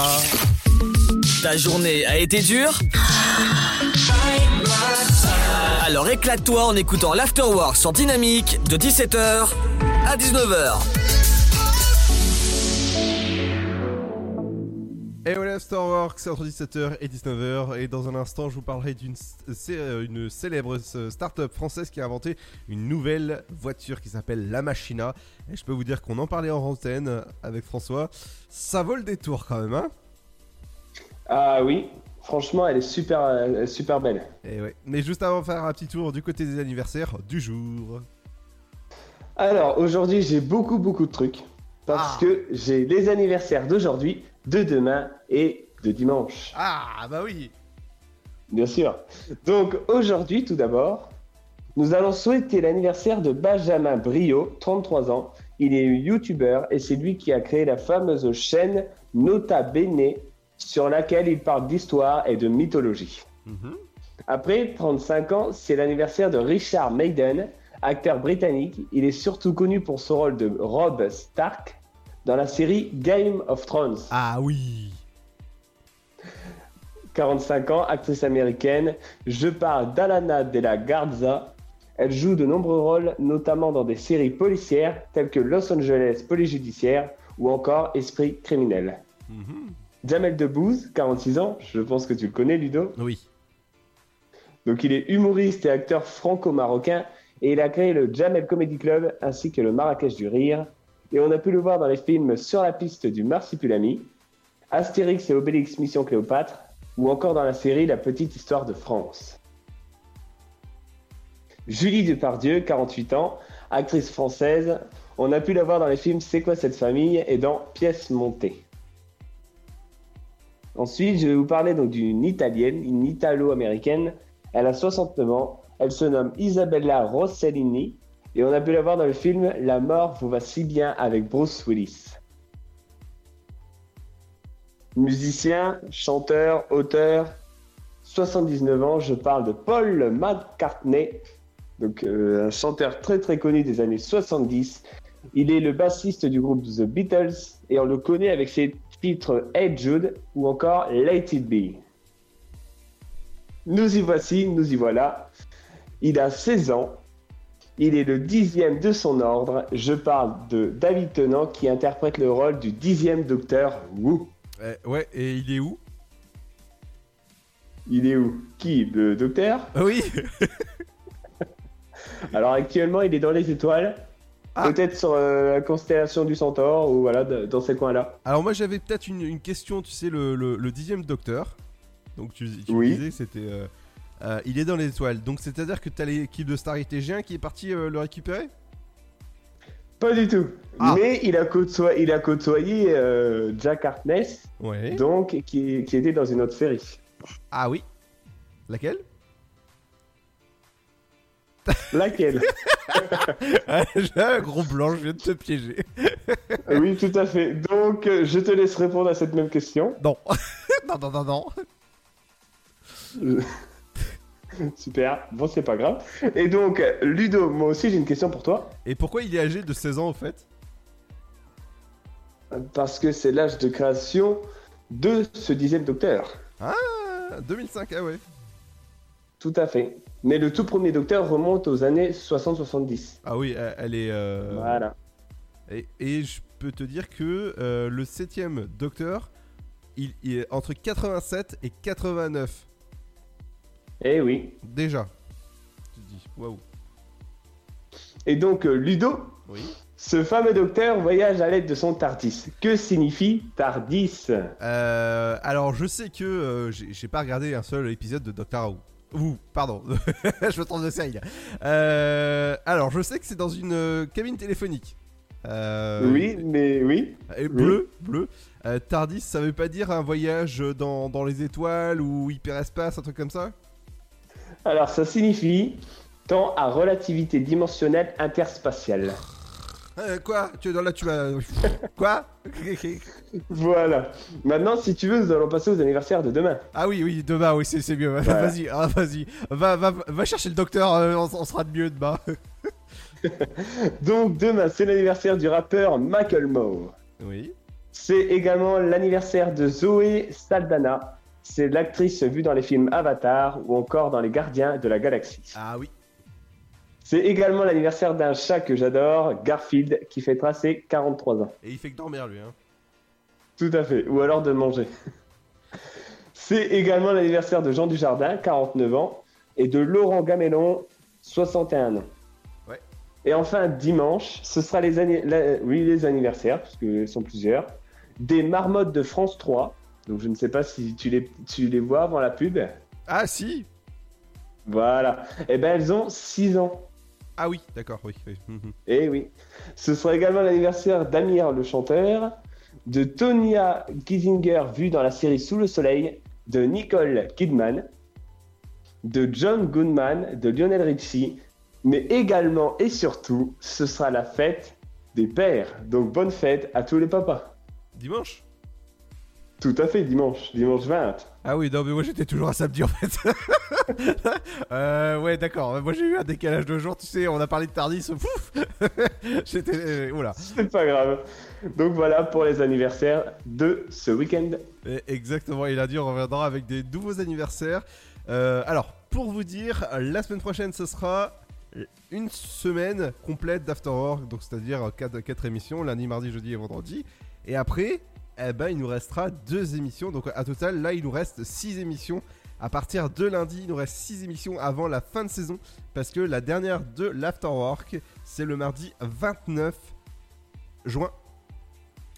Ta journée a été dure Alors éclate-toi en écoutant l'Afterwork sur Dynamique de 17h à 19h. C'est entre 17h et 19h. Et dans un instant, je vous parlerai d'une euh, une célèbre euh, start-up française qui a inventé une nouvelle voiture qui s'appelle La Machina. Et je peux vous dire qu'on en parlait en antenne avec François. Ça vaut le détour quand même, hein? Ah oui, franchement, elle est super, euh, super belle. Et ouais. Mais juste avant de faire un petit tour du côté des anniversaires du jour. Alors, aujourd'hui, j'ai beaucoup, beaucoup de trucs. Parce que j'ai les anniversaires d'aujourd'hui, de demain et de dimanche. Ah, bah oui Bien sûr. Donc, aujourd'hui, tout d'abord, nous allons souhaiter l'anniversaire de Benjamin Brio, 33 ans. Il est youtubeur et c'est lui qui a créé la fameuse chaîne Nota Bene, sur laquelle il parle d'histoire et de mythologie. Après 35 ans, c'est l'anniversaire de Richard Maiden, acteur britannique. Il est surtout connu pour son rôle de Rob Stark dans la série Game of Thrones. Ah oui 45 ans, actrice américaine. Je parle d'Alana de la Garza. Elle joue de nombreux rôles, notamment dans des séries policières telles que Los Angeles Police Judiciaire ou encore Esprit criminel. Jamel Debbouze, 46 ans, je pense que tu le connais, Ludo. Oui. Donc il est humoriste et acteur franco-marocain et il a créé le Jamel Comedy Club ainsi que le Marrakech du Rire. et on a pu le voir dans les films Sur la piste du Marsipulami, Astérix et Obélix Mission Cléopâtre, ou encore dans la série La petite histoire de France. Julie Depardieu, 48 ans, actrice française, on a pu la voir dans les films C'est quoi cette famille et dans Pièces montées. Ensuite, je vais vous parler d'une italienne, une italo-américaine. Elle a 69 ans. Elle se nomme Isabella Rossellini et on a pu la voir dans le film La mort vous va si bien avec Bruce Willis. Musicien, chanteur, auteur, 79 ans, je parle de Paul McCartney, donc euh, un chanteur très très connu des années 70. Il est le bassiste du groupe The Beatles et on le connaît avec ses titres Hey Jude ou encore Let It Be. Nous y voici, nous y voilà. Il a 16 ans. Il est le dixième de son ordre. Je parle de David Tennant qui interprète le rôle du dixième docteur Wu. Eh, ouais, et il est où? Il est où? Qui? Le docteur? Oui Alors actuellement, il est dans les étoiles. Ah. Peut-être sur euh, la constellation du Centaure ou voilà, dans ces coins-là. Alors moi j'avais peut-être une, une question, tu sais, le, le- le dixième docteur. Donc tu, tu Oui. disais que c'était... euh, euh, il est dans les étoiles. Donc c'est-à-dire que t'as l'équipe de Stargate G1 qui est parti euh, le récupérer? Pas du tout. Ah. Mais il a côtoyé, il a côtoyé euh, Jack Harkness, Ouais. donc qui, qui était dans une autre série. Ah oui Laquelle? Laquelle? Ah, J'ai un gros blanc, je viens de te piéger. Oui, tout à fait. Donc, euh, je te laisse répondre à cette même question. Non. non, non, non, non. Super. Bon, c'est pas grave. Et donc, Ludo, moi aussi, j'ai une question pour toi. Et pourquoi il est âgé de 16 ans au fait? Parce que c'est l'âge de création de ce dixième docteur. Ah 2005, ah ouais. Tout à fait. Mais le tout premier docteur remonte aux années 60-70. Ah oui, elle, elle est... euh, Voilà. Et, et je peux te dire que euh, le septième docteur, il, il est entre 87 et 89. Eh oui. Déjà. Tu te dis, waouh. Et donc, euh, Ludo, Oui. ce fameux docteur voyage à l'aide de son TARDIS. Que signifie TARDIS Euh, alors, je sais que euh, j'ai pas regardé un seul épisode de Doctor Who. Ou, pardon, je me trompe de série. Euh, alors, je sais que c'est dans une euh, cabine téléphonique. Euh, Oui, mais oui. Et bleu, bleu. Euh, Tardis, ça veut pas dire un voyage dans, dans les étoiles ou hyperespace, un truc comme ça? Alors, ça signifie temps à relativité dimensionnelle interspatiale. Euh, Quoi? Tu là, tu vas. Quoi? Voilà. Maintenant, si tu veux, nous allons passer aux anniversaires de demain. Ah oui, oui, demain, oui, c'est c'est mieux. Voilà. Vas-y, ah, vas-y. Va, va, va chercher le docteur, euh, on, on sera de mieux demain. Donc, demain, c'est l'anniversaire du rappeur Macklemore. oui. C'est également l'anniversaire de Zoé Saldana. C'est l'actrice vue dans les films Avatar ou encore dans Les Gardiens de la Galaxie. Ah oui. C'est également l'anniversaire d'un chat que j'adore, Garfield, qui fait tracer 43 ans. Et il fait que dormir, lui. Hein. Tout à fait. Ou alors de manger. C'est également l'anniversaire de Jean Dujardin, 49 ans, et de Laurent Gamellon, 61 ans. Ouais. Et enfin, dimanche, ce sera les, anni- la- oui, les anniversaires, parce qu'ils sont plusieurs, des marmottes de France 3. Donc je ne sais pas si tu les, tu les vois avant la pub. Ah si Voilà. Et ben elles ont 6 ans. Ah oui, d'accord, oui. oui. Mhm. Eh oui. Ce sera également l'anniversaire d'Amir le chanteur, de Tonya Kiesinger vue dans la série Sous le soleil, de Nicole Kidman, de John Goodman, de Lionel Richie, mais également et surtout, ce sera la fête des pères. Donc bonne fête à tous les papas. Dimanche? Tout à fait, dimanche, dimanche 20. Ah oui, non, mais moi j'étais toujours à samedi en fait. euh, ouais, d'accord. Moi j'ai eu un décalage de jour, tu sais, on a parlé de Tardis. Pouf J'étais. euh, oula. C'est pas grave. Donc voilà pour les anniversaires de ce week-end. Exactement, et lundi on reviendra avec des nouveaux anniversaires. Euh, alors, pour vous dire, la semaine prochaine ce sera une semaine complète d'After Work, donc c'est-à-dire 4, émissions, lundi, mardi, jeudi et vendredi. Et après, eh ben, il nous restera deux émissions, donc à total, là il nous reste 6 émissions. À partir de lundi, il nous reste 6 émissions avant la fin de saison, parce que la dernière de l'After Work, c'est le mardi 29 juin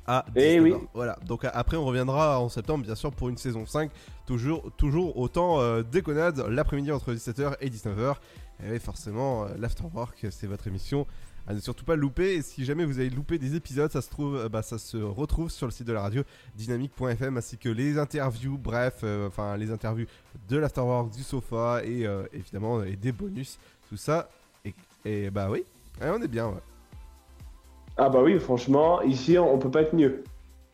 à Eh 19h. oui. Voilà, donc après on reviendra en septembre bien sûr pour une saison 5, toujours, toujours autant euh, déconnade l'après-midi entre 17h et 19h. Et forcément, euh, l'Afterwork c'est votre émission à ne surtout pas louper. Et si jamais vous avez loupé des épisodes, ça se, trouve, euh, bah, ça se retrouve sur le site de la radio dynamique.fm ainsi que les interviews, bref, euh, enfin les interviews de l'Afterwork, du sofa et euh, évidemment et des bonus, tout ça. Et, et bah oui, Ouais, on est bien, ouais. Ah bah oui, franchement, ici, on peut pas être mieux.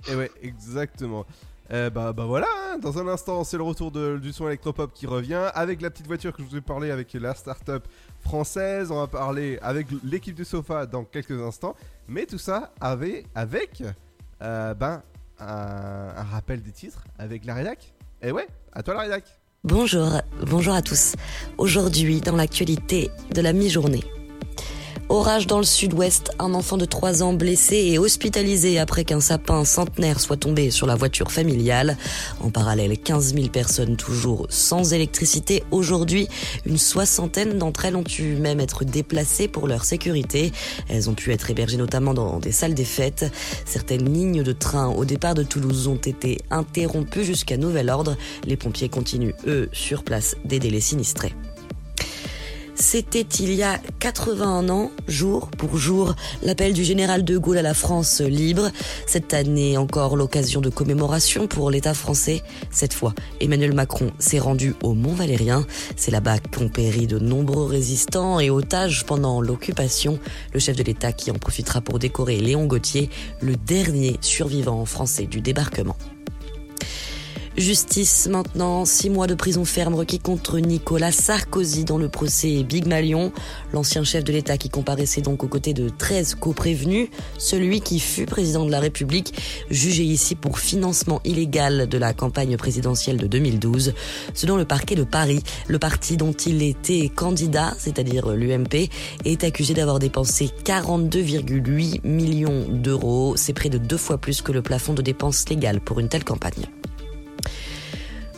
Et ouais, exactement. Euh, bah, voilà, hein, dans un instant, c'est le retour du son électropop qui revient avec la petite voiture que je vous ai parlé avec la start-up française. On va parler avec l'équipe du sofa dans quelques instants. Mais tout ça avec, avec euh, ben, un, rappel des titres avec la rédac. Et ouais, à toi la rédac. Bonjour, bonjour à tous. Aujourd'hui, dans l'actualité de la mi-journée. Orage dans le sud-ouest, un enfant de 3 ans blessé et hospitalisé après qu'un sapin centenaire soit tombé sur la voiture familiale. En parallèle, 15 000 personnes toujours sans électricité aujourd'hui. Une soixantaine d'entre elles ont pu même être déplacées pour leur sécurité. Elles ont pu être hébergées notamment dans des salles des fêtes. Certaines lignes de train au départ de Toulouse ont été interrompues jusqu'à nouvel ordre. Les pompiers continuent, eux, sur place d'aider les sinistrés. C'était il y a 81 ans, jour pour jour, l'appel du général de Gaulle à la France libre. Cette année encore l'occasion de commémoration pour l'État français. Cette fois, Emmanuel Macron s'est rendu au Mont Valérien. C'est là-bas qu'ont péri de nombreux résistants et otages pendant l'occupation. Le chef de l'État qui en profitera pour décorer Léon Gauthier, le dernier survivant français du débarquement. Justice maintenant, six mois de prison ferme requis contre Nicolas Sarkozy dans le procès Big Malion, l'ancien chef de l'État qui comparaissait donc aux côtés de 13 co-prévenus, celui qui fut président de la République, jugé ici pour financement illégal de la campagne présidentielle de 2012, selon le parquet de Paris. Le parti dont il était candidat, c'est-à-dire l'UMP, est accusé d'avoir dépensé 42,8 millions d'euros. C'est près de deux fois plus que le plafond de dépenses légales pour une telle campagne.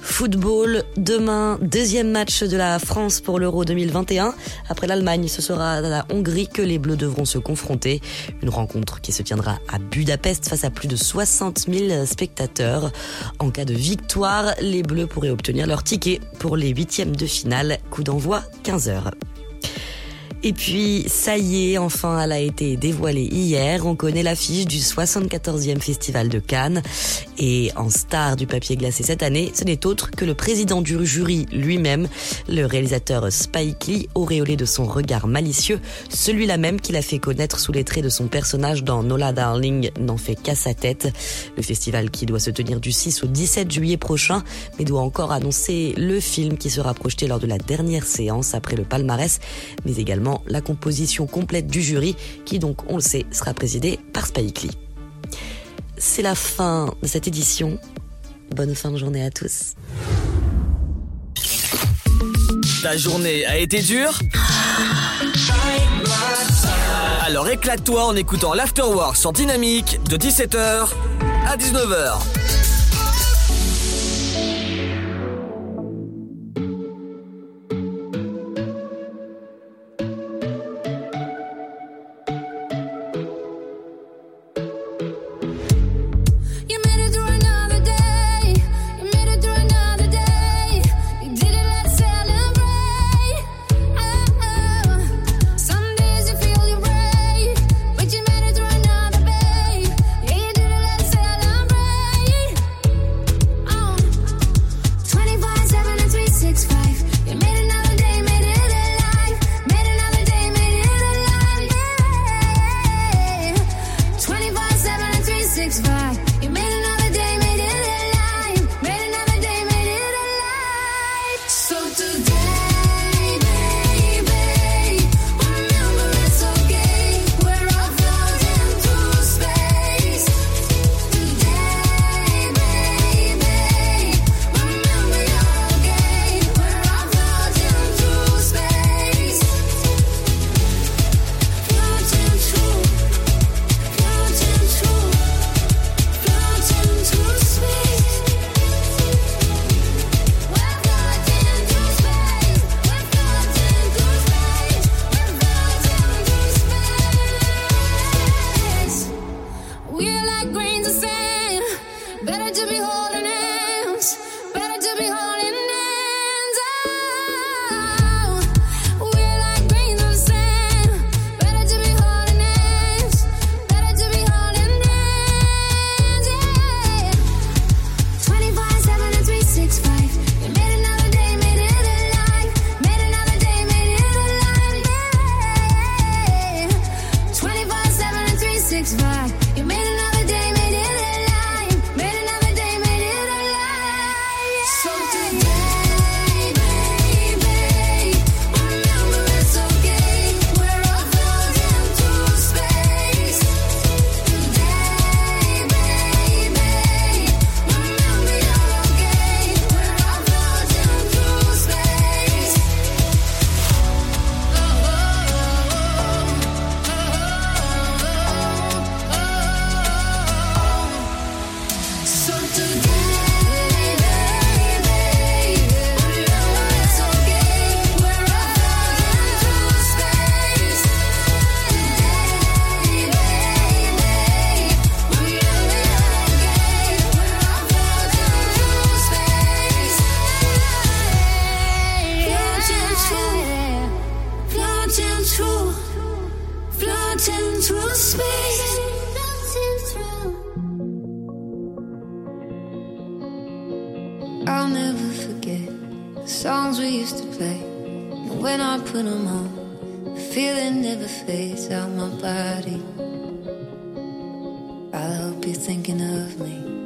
Football, demain, deuxième match de la France pour l'Euro 2021. Après l'Allemagne, ce sera à la Hongrie que les Bleus devront se confronter. Une rencontre qui se tiendra à Budapest face à plus de 60 000 spectateurs. En cas de victoire, les Bleus pourraient obtenir leur ticket pour les huitièmes de finale. Coup d'envoi 15 heures. Et puis, ça y est, enfin, elle a été dévoilée hier. On connaît l'affiche du 74e Festival de Cannes. Et en star du papier glacé cette année, ce n'est autre que le président du jury lui-même, le réalisateur Spike Lee, auréolé de son regard malicieux, celui-là même qu'il a fait connaître sous les traits de son personnage dans Nola Darling n'en fait qu'à sa tête. Le festival qui doit se tenir du 6 au 17 juillet prochain, mais doit encore annoncer le film qui sera projeté lors de la dernière séance après le palmarès, mais également la composition complète du jury, qui donc, on le sait, sera présidée par Spike Lee. C'est la fin de cette édition. Bonne fin de journée à tous. Ta journée a été dure? Alors éclate-toi en écoutant l'Afterwork sur Dynamique de 17h à 19h. I'll never forget the songs we used to play. And when I put them on, the feeling never fades out my body. I hope you're thinking of me.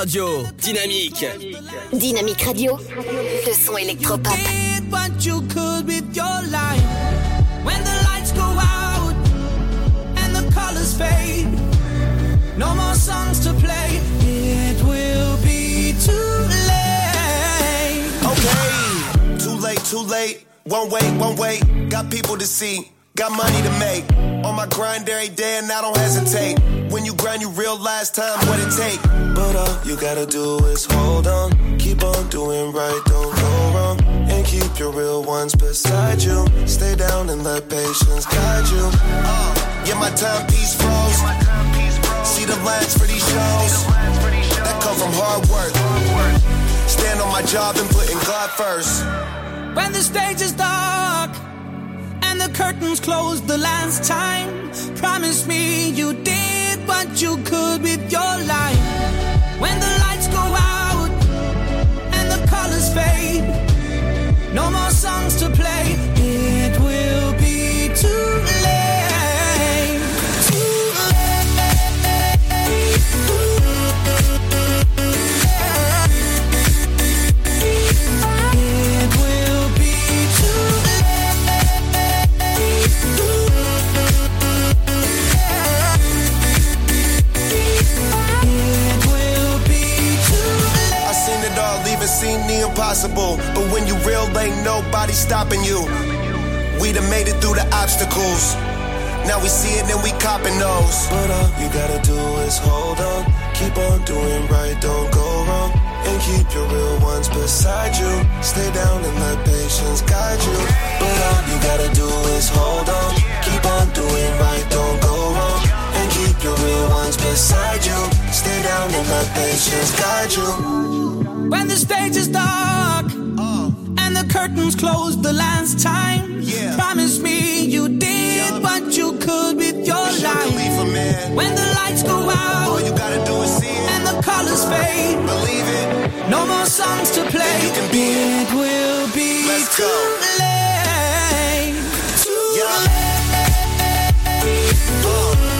Radio. Dynamique. Dynamique Radio, le son électropop. Did what you could with your life. When the lights go out and the colors fade, no more songs to play. It will be too late. Okay, too late, too late. One way, one way. Got people to see, got money to make. On my grind every day and I don't hesitate. When you grind, you realize time what it take. But all you gotta do is hold on, keep on doing right, don't go wrong, and keep your real ones beside you. Stay down and let patience guide you. Uh, yeah, my timepiece froze. See the lines for these shows that come from hard work. Stand on my job and putting God first. When the stage is dark and the curtains close the last time, promise me you did what you could with your life. When the lights go out and the colors fade, no more songs to play. Impossible. But when you real, ain't nobody stopping you. We done made it through the obstacles. Now we see it and we copping those. But all you gotta do is hold on. Keep on doing right, don't go wrong. And keep your real ones beside you. Stay down and let patience guide you. But all you gotta do is hold on. Keep on doing right, don't go wrong. And keep your real ones beside you. Stay down and my patience guide you. When the stage is dark oh. and the curtains close the last time, promise me you did what you could with your life. When the lights go out, all you gotta do is see it, and the colors fade. Believe it. No more songs to play. you can be it. It will be Let's too go. late. Too Yeah. It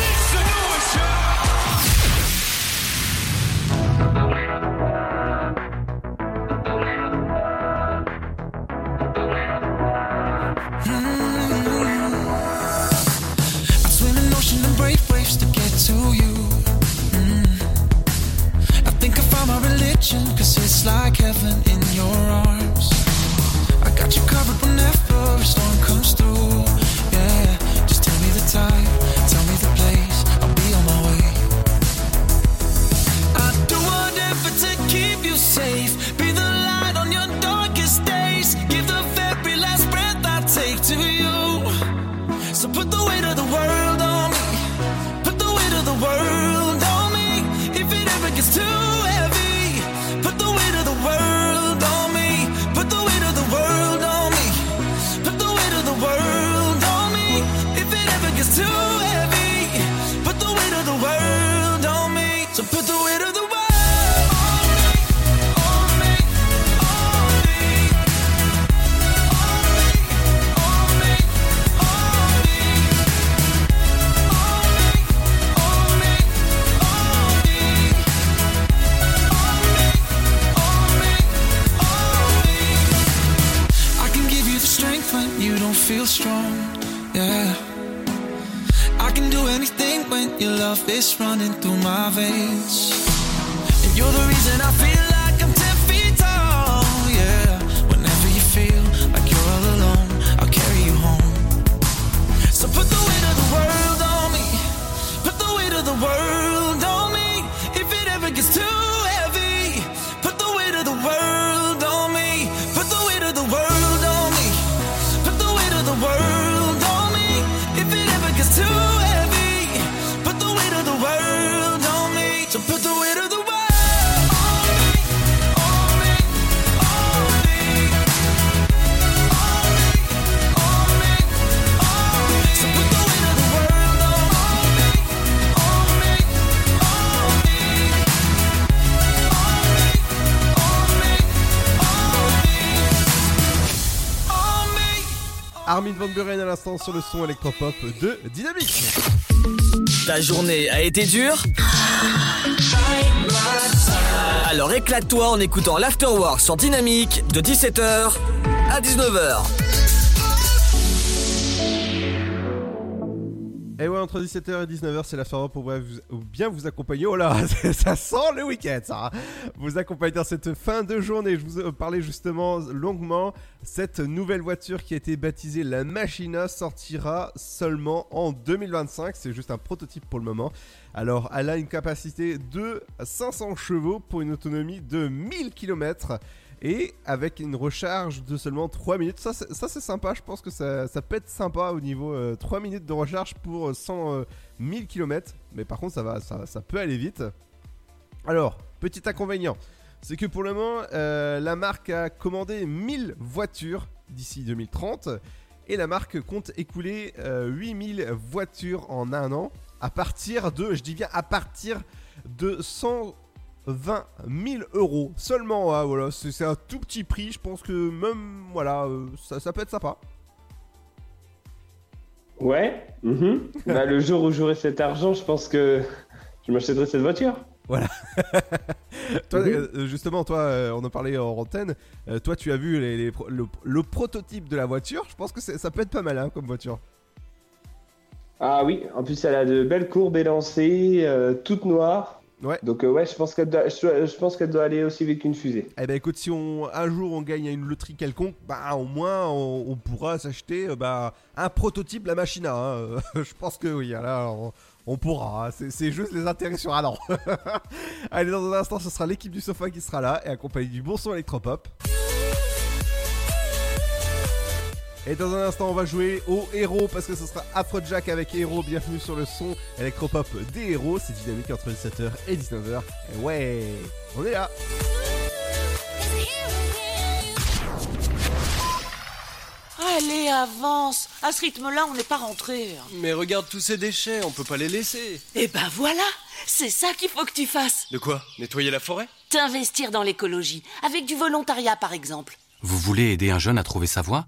Found cause it's like heaven in your arms. I got you covered whenever a storm comes through. Running through my veins. Sur le son électropop de Dynamique. Ta journée a été dure Alors éclate-toi en écoutant l'Afterwork sur Dynamique de 17h à 19h. Entre 17h et 19h, c'est la soirée pour vous- bien vous accompagner. Oh là, ça sent le week-end, ça. Vous accompagner dans cette fin de journée. Je vous ai parlé justement longuement. Cette nouvelle voiture qui a été baptisée la Machina sortira seulement en 2025. C'est juste un prototype pour le moment. Alors, elle a une capacité de 500 chevaux pour une autonomie de 1000 km. Et avec une recharge de seulement 3 minutes. Ça, c'est sympa. Je pense que ça, peut être sympa au niveau euh, 3 minutes de recharge pour 100 euh, 1000 km. Mais par contre, ça, peut aller vite. Alors, petit inconvénient. C'est que pour le moment, euh, la marque a commandé 1000 voitures d'ici 2030. Et la marque compte écouler euh, 8000 voitures en un an. À partir de, je dis bien à partir de 100 20 000 euros seulement. hein, voilà, c'est un tout petit prix. Je pense que même, voilà, euh, ça, ça peut être sympa. Ouais. mhm. bah, le jour où j'aurai cet argent, je pense que je m'achèterai cette voiture. Voilà. toi, Mhm. euh, justement, toi, euh, on en parlait en antenne. toi, tu as vu les- les pro- le, le prototype de la voiture. Je pense que ça peut être pas mal hein, comme voiture. Ah oui, en plus elle a de belles courbes élancées, euh, toutes noires. Ouais. Donc euh, ouais, je pense qu'elle doit, je, je pense qu'elle doit aller aussi vite qu'une fusée. Eh ben écoute, si on, un jour on gagne à une loterie quelconque, bah au moins on, on pourra s'acheter euh, bah, un prototype la machina. hein. Je pense que oui, là on, on pourra. hein. C'est- C'est juste les intérêts sur un an. Allez, dans un instant, ce sera l'équipe du sofa qui sera là et accompagnée du bon son électropop. Et dans un instant, on va jouer au héros parce que ce sera Afrojack avec héros. Bienvenue sur le son électropop des héros. C'est dynamique entre 17h et 19h. Et ouais, on est là. Allez, avance À ce rythme-là, on n'est pas rentré. Mais regarde tous ces déchets, on peut pas les laisser. Eh ben voilà C'est ça qu'il faut que tu fasses De quoi? Nettoyer la forêt? T'investir dans l'écologie, avec du volontariat par exemple. Vous voulez aider un jeune à trouver sa voie?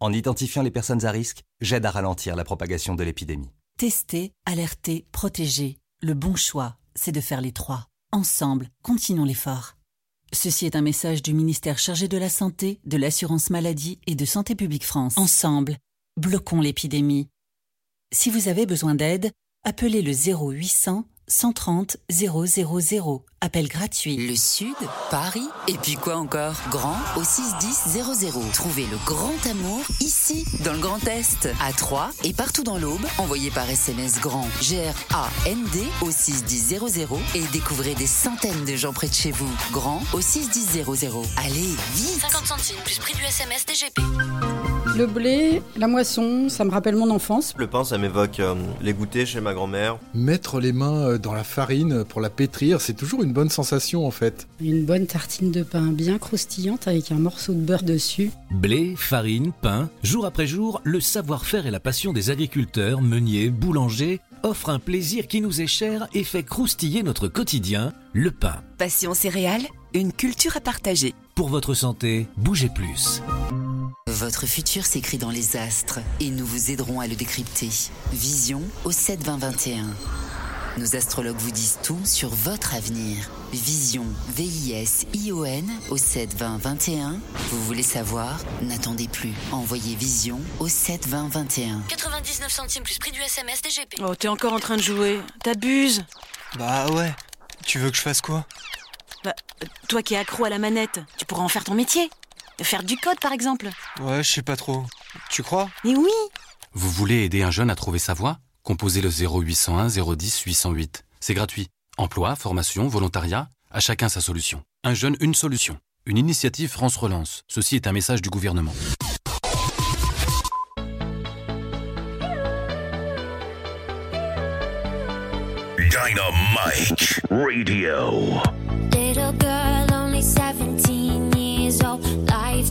en identifiant les personnes à risque, j'aide à ralentir la propagation de l'épidémie. Tester, alerter, protéger. Le bon choix, c'est de faire les trois. Ensemble, continuons l'effort. Ceci est un message du ministère chargé de la Santé, de l'Assurance Maladie et de Santé Publique France. Ensemble, bloquons l'épidémie. Si vous avez besoin d'aide, appelez le 0800 130 000. Appel gratuit. Le Sud, Paris, et puis quoi encore? Grand au 61000. Trouvez le grand amour ici, dans le Grand Est, à Troyes et partout dans l'Aube. Envoyez par SMS grand G-R-A-N-D au 61000 et découvrez des centaines de gens près de chez vous. Grand au 61000. Allez, vite 50 centimes plus prix du SMS DGP. Le blé, la moisson, ça me rappelle mon enfance. Le pain, ça m'évoque euh, les goûters chez ma grand-mère. Mettre les mains euh, dans la farine pour la pétrir, c'est toujours une bonne sensation en fait. Une bonne tartine de pain bien croustillante avec un morceau de beurre dessus. Blé, farine, pain, jour après jour, le savoir-faire et la passion des agriculteurs, meuniers, boulangers offrent un plaisir qui nous est cher et fait croustiller notre quotidien, le pain. Passion céréales, une culture à partager. Pour votre santé, bougez plus. Votre futur s'écrit dans les astres et nous vous aiderons à le décrypter. Vision au 72021. Nos astrologues vous disent tout sur votre avenir. Vision, V-I-S-I-O-N au 7 20 21. Vous voulez savoir? N'attendez plus. Envoyez Vision au 7 20 21. 99 centimes plus prix du SMS DGP. Oh, t'es encore en train de jouer. T'abuses Bah ouais. Tu veux que je fasse quoi? Bah, toi qui es accro à la manette, tu pourras en faire ton métier. Faire du code, par exemple. Ouais, je sais pas trop. Tu crois? Mais oui Vous voulez aider un jeune à trouver sa voie? composez le 0801 010 808. C'est gratuit. Emploi, formation, volontariat, à chacun sa solution. Un jeune, une solution. Une initiative France Relance. Ceci est un message du gouvernement. Dynamite Radio. Little girl, only 17 years old. Life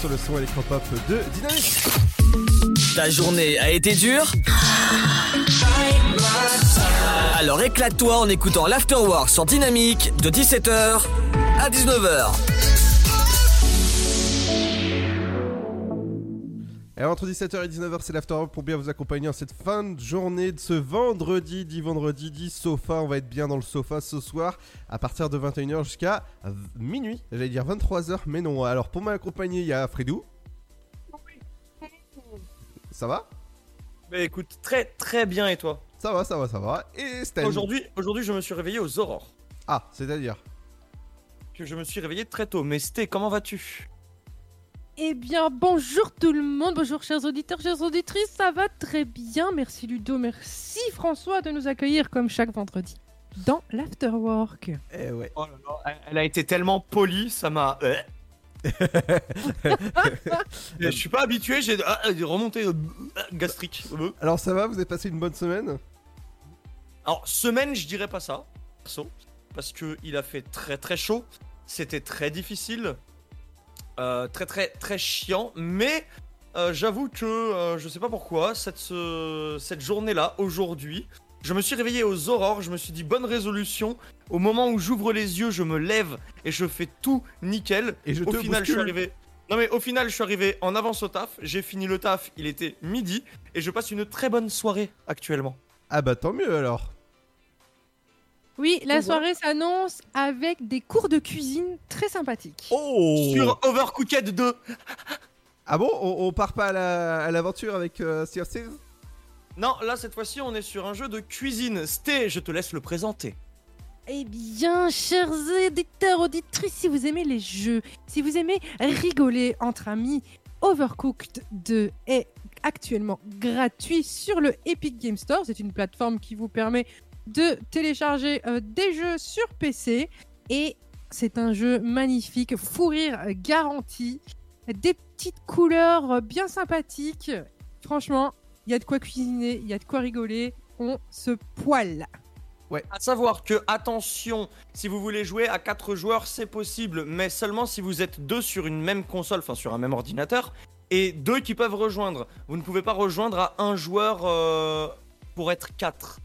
Sur le son électropop de Dynamique. Ta journée a été dure Alors éclate-toi en écoutant l'Afterwork sur Dynamique de 17h à 19h. Entre 17h et 19h, c'est l'Afterwork pour bien vous accompagner en cette fin de journée de ce vendredi, dit vendredi, dit sofa. On va être bien dans le sofa ce soir à partir de 21h jusqu'à minuit. J'allais dire 23h, mais non. Alors pour m'accompagner, il y a Fredou. Ça va? Bah écoute, très très bien et toi? Ça va, ça va, ça va. Et Stan Aujourd'hui, aujourd'hui, je me suis réveillé aux aurores. Ah, c'est-à-dire? Que je me suis réveillé très tôt. Mais Sté, comment vas-tu? Eh bien, bonjour tout le monde, bonjour chers auditeurs, chères auditrices, ça va très bien, merci Ludo, merci François de nous accueillir comme chaque vendredi dans l'Afterwork. Eh ouais. Oh là là, elle- a été tellement polie, ça m'a. euh. je suis pas habitué, j'ai ah, des remontées euh, gastriques. Euh. Alors ça va, vous avez passé une bonne semaine? Alors, semaine, je dirais pas ça, perso, parce que il a fait très très chaud, c'était très difficile, très très très chiant, mais euh, j'avoue que euh, je sais pas pourquoi, cette, ce- cette journée-là, aujourd'hui, je me suis réveillé aux aurores, je me suis dit bonne résolution, au moment où j'ouvre les yeux, je me lève et je fais tout nickel, Et je au te final, je suis arrivé. Non mais au final, je suis arrivé en avance au taf, j'ai fini le taf, il était midi, et je passe une très bonne soirée actuellement. Ah bah tant mieux alors. Oui, la Donc, soirée s'annonce avec des cours de cuisine très sympathiques. Oh Sur Overcooked 2. Ah bon on, on part pas à la- à l'aventure avec euh, Sea of Thieves Non, là cette fois-ci on est sur un jeu de cuisine. Sté, je te laisse le présenter. Eh bien, chers éditeurs, auditrices, si vous aimez les jeux, si vous aimez rigoler entre amis, Overcooked 2 est actuellement gratuit sur le Epic Game Store. C'est une plateforme qui vous permet de télécharger euh, des jeux sur PC et c'est un jeu magnifique, fou rire garanti, des petites couleurs bien sympathiques. Franchement, il y a de quoi cuisiner, il y a de quoi rigoler, on se poile. Ouais. À savoir que, attention, si vous voulez jouer à 4 joueurs, c'est possible, mais seulement si vous êtes deux sur une même console, enfin sur un même ordinateur, et deux qui peuvent rejoindre. Vous ne pouvez pas rejoindre à un joueur euh, pour être 4.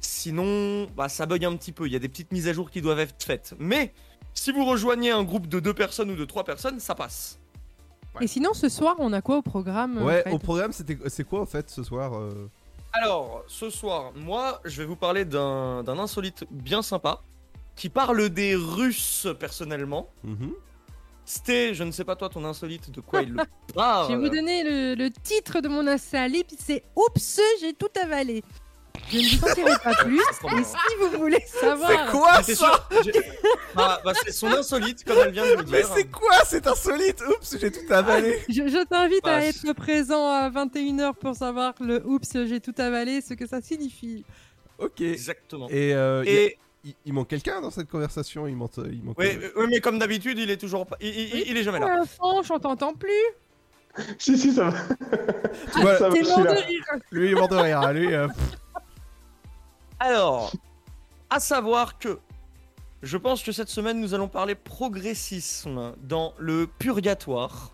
Sinon, bah, ça bug un petit peu. Il y a des petites mises à jour qui doivent être faites. Mais si vous rejoignez un groupe de deux personnes ou de trois personnes, ça passe. Et sinon, ce soir, on a quoi au programme euh, Ouais, au programme, c'était c'est quoi en fait ce soir euh Alors, ce soir, moi, je vais vous parler d'un d'un insolite bien sympa qui parle des Russes personnellement. Mhm. Sté, je ne sais pas toi ton insolite de quoi il le parle. Je vais vous donner le, le titre de mon insalip, c'est Oups, j'ai tout avalé. Je ne vous en dirai pas plus. Et si vous voulez savoir. J'étais sûr- j'ai- Ah, bah, c'est son insolite, comme elle vient de le dire. Mais c'est quoi cet insolite Oups, j'ai tout avalé Je, je t'invite Bah, à c'est- être présent à 21h pour savoir le Oups, j'ai tout avalé, ce que ça signifie. Ok. Exactement. Et, euh, il y a- Et- il, il manque quelqu'un dans cette conversation? Il manque. Il manque Oui, euh, oui, mais comme d'habitude, il est toujours pas. Il, il- il est jamais là. Euh, Franche, on t'entend plus. Si, si, ça va. Tu vois, Ça va, T'es je mort suis de là. rire. Lui, il est mort de rire. hein, Lui, euh. Alors, à savoir que je pense que cette semaine nous allons parler progressisme dans le purgatoire.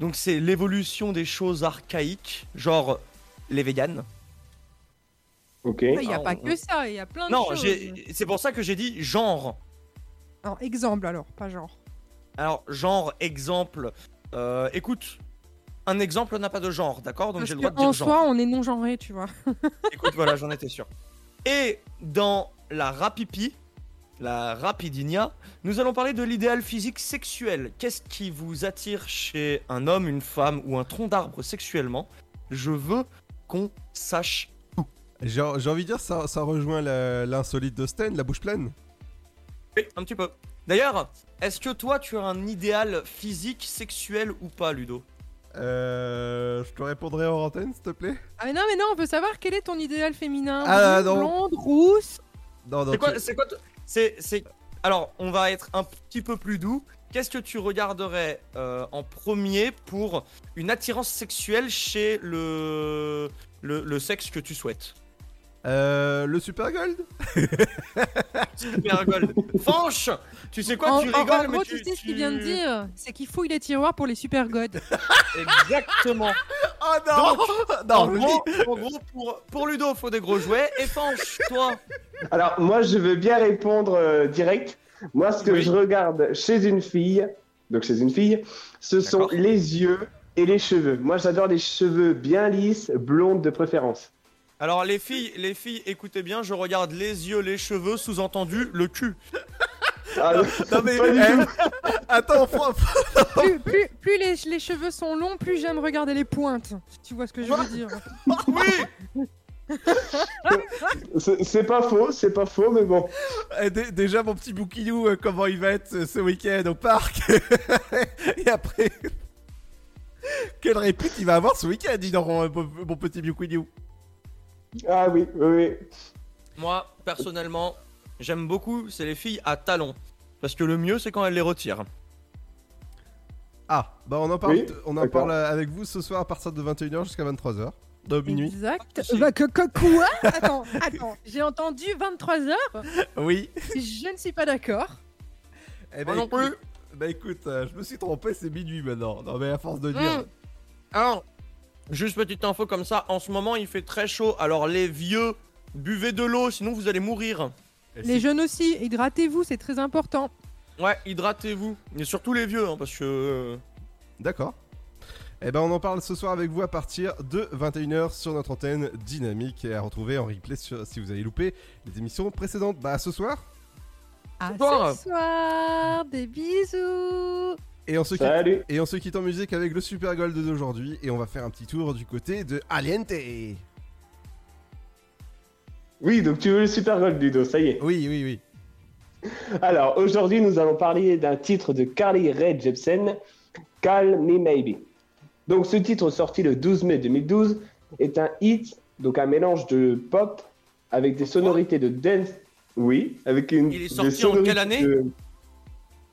Donc c'est l'évolution des choses archaïques, genre les véganes. Ok. Il n'y a Ah, pas on- que ça, il y a plein de Non, choses. j'ai- c'est pour ça que j'ai dit genre. Alors, exemple alors, pas genre. Alors, genre, exemple. euh, écoute, un exemple n'a pas de genre, d'accord? Donc j'ai le droit de dire genre. soi, on est non genré, tu vois. Écoute, voilà, j'en étais sûr. Et dans la rapipi, la rapidinia, nous allons parler de l'idéal physique sexuel. Qu'est-ce qui vous attire chez un homme, une femme ou un tronc d'arbre sexuellement? Je veux qu'on sache. J'ai j'ai envie de dire, ça, ça rejoint l'insolite de Sten, la bouche pleine. Oui, un petit peu. D'ailleurs, est-ce que toi, tu as un idéal physique sexuel ou pas, Ludo? Euh. Je te répondrai en antenne, s'il te plaît Ah mais non, mais non, on veut savoir quel est ton idéal féminin. Ah, non. Blonde, rousse. Non, non, C'est quoi, c'est quoi c'est, c'est... Alors, on va être un petit peu plus doux. Qu'est-ce que tu regarderais euh, en premier pour une attirance sexuelle chez le, le, le sexe que tu souhaites? Euh. Le Super Gold Super Gold. Fanche Tu sais quoi, en, tu rigoles, en gros, tu, tu sais ce qu'il vient de dire C'est qu'il fouille les tiroirs pour les super gods. Exactement. Oh non Donc, Non, en, gros, en gros, pour, pour Ludo, faut des gros jouets. Et Fanche, toi Alors, moi, je veux bien répondre euh, direct. Moi, ce que Oui. je regarde chez une fille, donc chez une fille, ce sont les yeux et les cheveux. Moi, j'adore les cheveux bien lisses, blondes de préférence. Alors, les filles, les filles, écoutez bien, je regarde les yeux, les cheveux, sous-entendu, le cul. Ah, Non, mais. eh. Attends, Fran- plus plus, plus les, les cheveux sont longs, plus j'aime regarder les pointes. Tu vois ce que je veux dire. Oui C'est pas faux, c'est pas faux, mais bon. Eh, dé- déjà, mon petit bouquillou, euh, comment il va être euh, ce week-end au parc Et après. Quelle répute il va avoir ce week-end, dis donc, mon, mon petit bouquillou Ah oui, oui, oui. Moi, personnellement, j'aime beaucoup, c'est les filles à talons. Parce que le mieux, c'est quand elles les retirent. Ah, bah on en parle, Oui, on en parle avec vous ce soir à partir de 21h jusqu'à 23h. De minuit. Exact. Bah, que, que- quoi? Attends, attends. J'ai entendu 23h. Oui. Je ne suis pas d'accord. Eh Moi non écoute- plus. Bah écoute, euh, je me suis trompé, c'est minuit maintenant. Non mais à force de dire. Mmh. Alors, juste petite info comme ça, en ce moment, il fait très chaud. Alors, les vieux, buvez de l'eau, sinon vous allez mourir. Et Les si- jeunes aussi, hydratez-vous, c'est très important. Ouais, hydratez-vous. Et surtout les vieux, hein, parce que... euh, D'accord. Eh ben on en parle ce soir avec vous à partir de 21h sur notre antenne dynamique et à retrouver en replay sur- si vous avez loupé les émissions précédentes. Bah à ce soir. À Bonsoir. ce soir, des bisous. Et on se quitte, Salut. et on se quitte en musique avec le Super Gold d'aujourd'hui et on va faire un petit tour du côté de Aliente. Oui, donc tu veux le Super Gold, Ludo, ça y est. Oui, oui, oui. Alors, aujourd'hui, nous allons parler d'un titre de Carly Rae Jepsen, Call Me Maybe. Donc, ce titre, sorti le 12 mai 2012, est un hit, donc un mélange de pop avec des sonorités de dance. Oui, avec une. Il est sorti en quelle année de-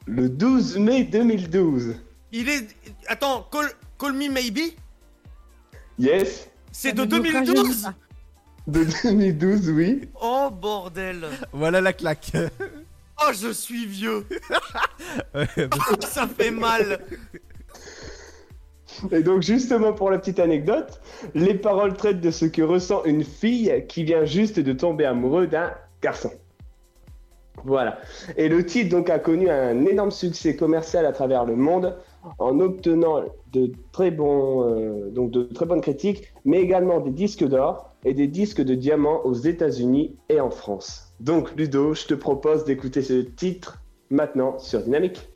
Le 12 mai 2012. Il est... Attends, call, call me maybe? Yes, C'est Ça de ne nous 2012 rajeunit pas. de 2012, oui. Oh, bordel Voilà la claque. Oh, je suis vieux bah, Ça fait mal Et donc justement pour la petite anecdote, les paroles traitent de ce que ressent une fille qui vient juste de tomber amoureux d'un garçon. Voilà. Et le titre donc a connu un énorme succès commercial à travers le monde en obtenant de très bons euh, donc de très bonnes critiques, mais également des disques d'or et des disques de diamant aux États-Unis et en France. Donc Ludo, je te propose d'écouter ce titre maintenant sur Dynamique.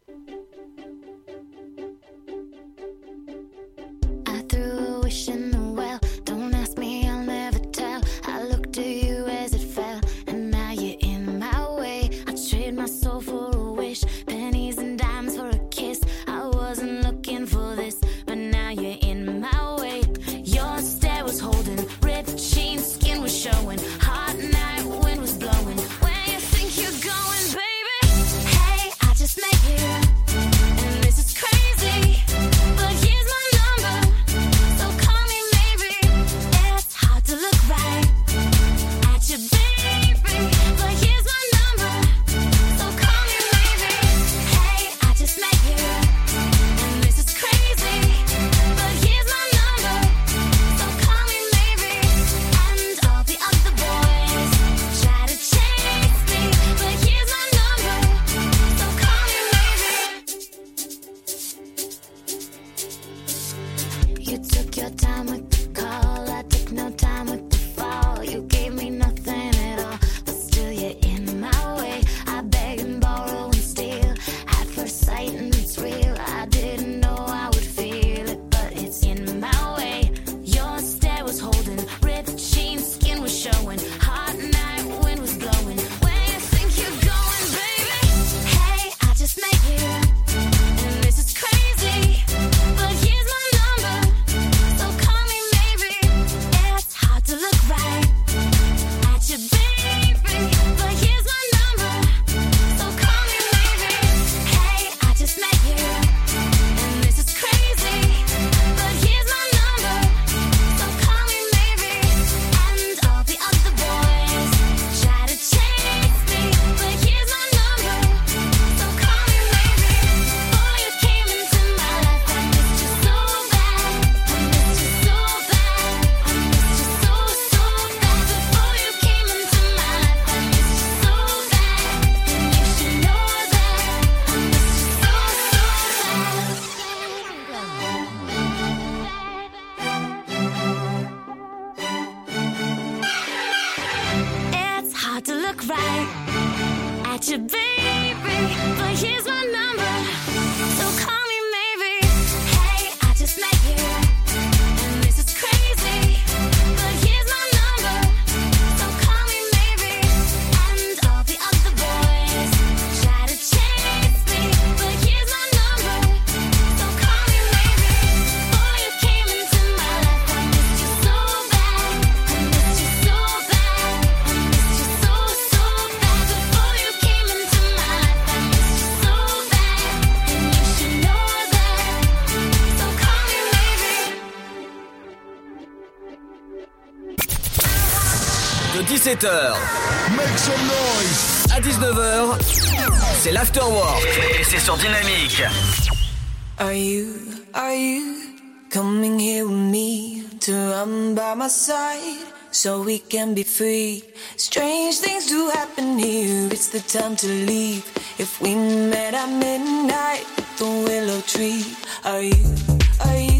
17h. Make some noise. À 19h, c'est l'afterwork. Et c'est sur Dynamique. Are you, are you coming here with me to run by my side so we can be free? Strange things do happen here. It's the time to leave. If we met at midnight, the willow tree. Are you, are you?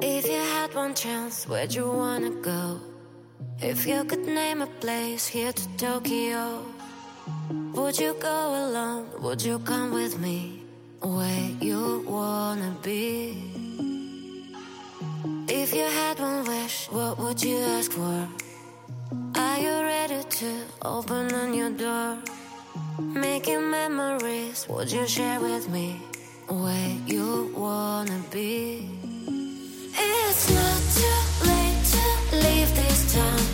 If you had one chance, where'd you wanna go? If you could name a place here to Tokyo, would you go alone? Would you come with me? Where you wanna be? If you had one wish, what would you ask for? Are you ready to open a new door? Making memories, would you share with me? Where you wanna be? It's not too late to leave this town.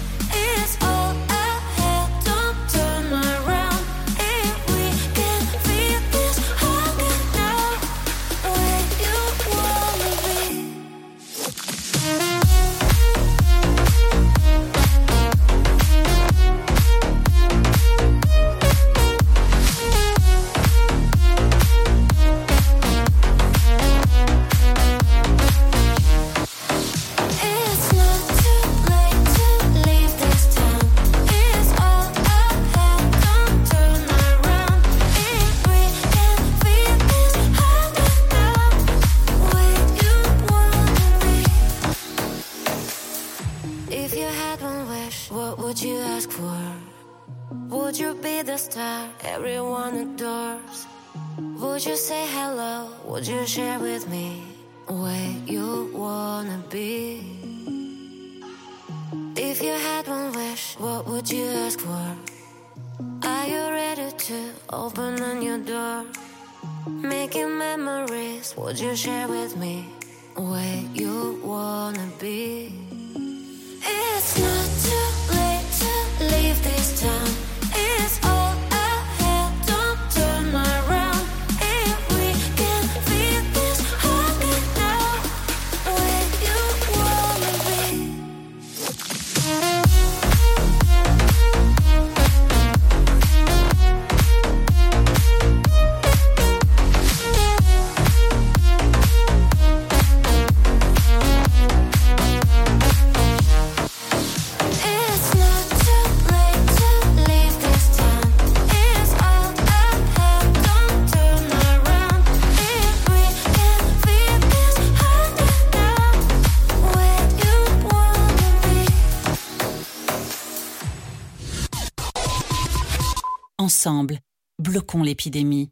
Bloquons l'épidémie.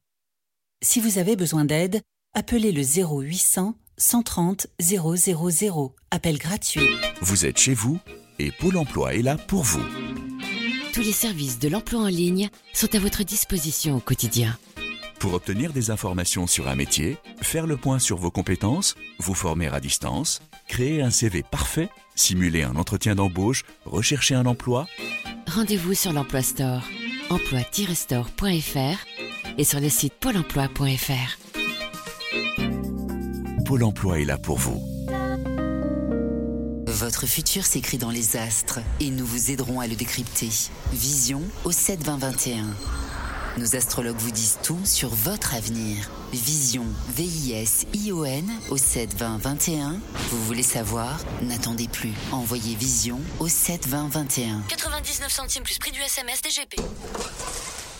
Si vous avez besoin d'aide, appelez le 0800 130 000. Appel gratuit. Vous êtes chez vous et Pôle emploi est là pour vous. Tous les services de l'emploi en ligne sont à votre disposition au quotidien. Pour obtenir des informations sur un métier, faire le point sur vos compétences, vous former à distance, créer un CV parfait, simuler un entretien d'embauche, rechercher un emploi, Rendez-vous sur l'Emploi Store, emploi-store.fr et sur le site pôle emploi.fr. Pôle emploi est là pour vous. Votre futur s'écrit dans les astres et nous vous aiderons à le décrypter. Vision au 7 20 21. Nos astrologues vous disent tout sur votre avenir. Vision, V-I-S-I-O-N au 7 20 21. Vous voulez savoir? N'attendez plus. Envoyez Vision au 7 20 21. 99 centimes plus prix du SMS DGP.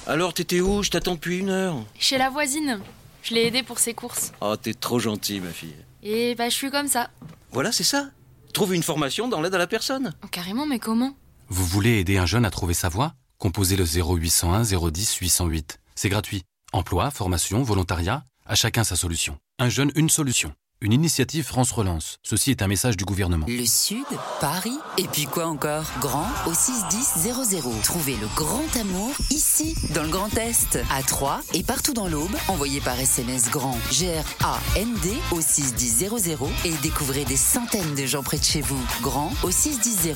Alors, t'étais où? Je t'attends depuis une heure. Chez la voisine. Je l'ai aidée pour ses courses. Oh, t'es trop gentil, ma fille. Et bah, je suis comme ça. Voilà, c'est ça. Trouve une formation dans l'aide à la personne. Oh, carrément, mais comment? Vous voulez aider un jeune à trouver sa voie? Composez le 0801 010 808. C'est gratuit. Emploi, formation, volontariat, à chacun sa solution. Un jeune, une solution. Une initiative France Relance. Ceci est un message du gouvernement. Le Sud, Paris, et puis quoi encore? Grand au 61000. Trouvez le grand amour ici, dans le Grand Est, à Troyes et partout dans l'Aube. Envoyez par SMS grand G-R-A-N-D au 61000 et découvrez des centaines de gens près de chez vous. Grand au 61000.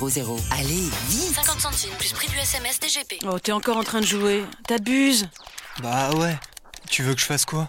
Allez, vite 50 centimes plus prix du SMS DGP. Oh, t'es encore en train de jouer. T'abuses. Bah ouais. Tu veux que je fasse quoi?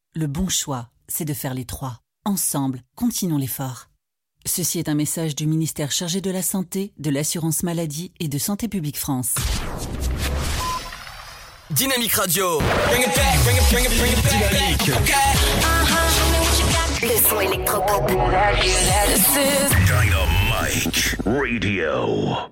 Le bon choix, c'est de faire les trois. Ensemble, continuons l'effort. Ceci est un message du ministère chargé de la Santé, de l'Assurance Maladie et de Santé Publique France. Dynamique Radio. Bring it back, bring it, bring it, bring it back. Uh-huh. Dynamique. Le son électropop. Dynamite Radio.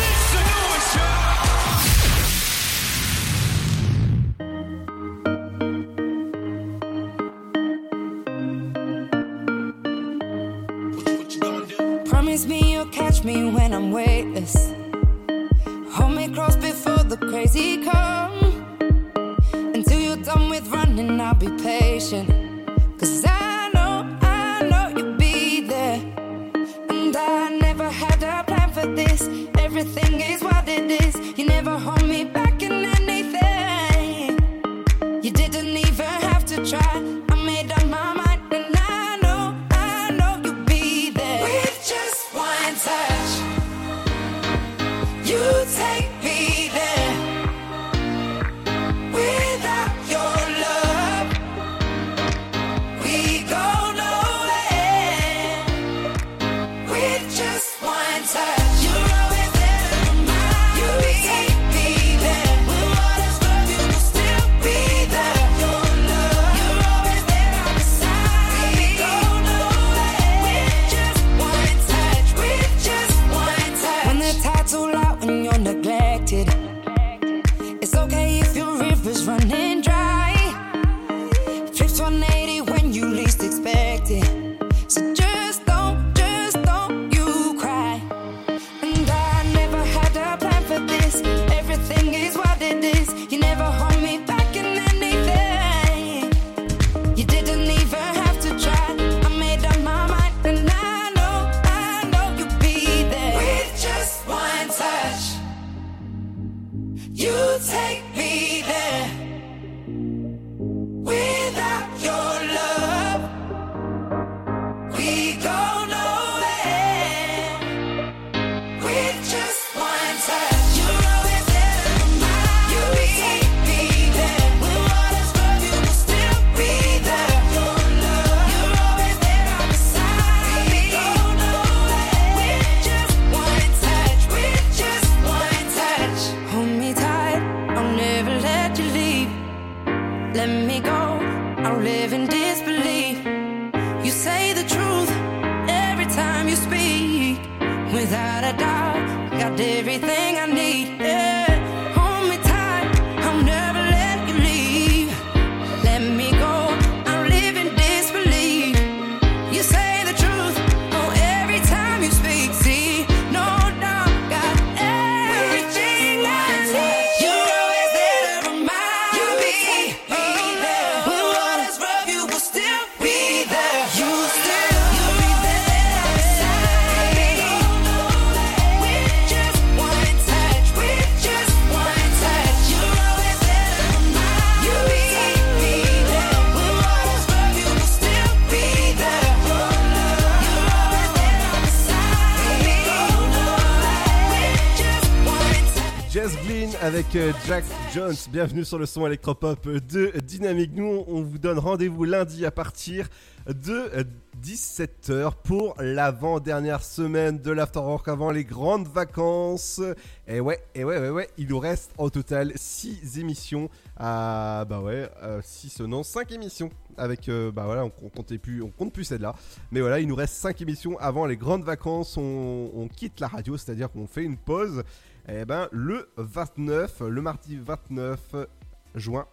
Avec euh, Jack Jones. Bienvenue sur le son électropop de Dynamique. Nous, on vous donne rendez-vous lundi à partir de 17h pour l'avant-dernière semaine de l'Afterwork avant les grandes vacances. Et ouais, et ouais, ouais, ouais, il nous reste en total 6 émissions. Ah, bah ouais, 6, non, 5 émissions. Avec, euh, bah voilà, on, comptait plus, compte plus celle-là. Mais voilà, il nous reste 5 émissions avant les grandes vacances. On quitte la radio, c'est-à-dire qu'on fait une pause. Eh ben, le 29, le mardi 29 juin.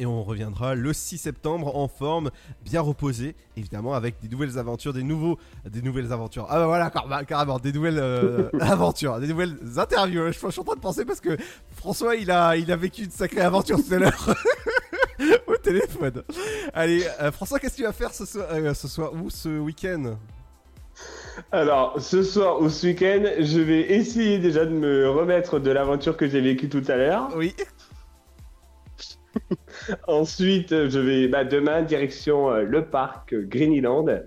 Et on reviendra le 6 septembre en forme, bien reposé, évidemment, avec des nouvelles aventures, des nouveaux, des nouvelles aventures. Ah bah voilà, car- carrément, des nouvelles euh, aventures, des nouvelles interviews. Je, je suis en train de penser parce que François, il a, il a vécu une sacrée aventure tout à l'heure. Au téléphone. Allez, euh, François, qu'est-ce que tu vas faire ce soir, euh, ce soir ou ce week-end? Alors, ce soir ou ce week-end, je vais essayer déjà de me remettre de l'aventure que j'ai vécue tout à l'heure. Oui. Ensuite, je vais bah, demain direction euh, le parc euh, Greenland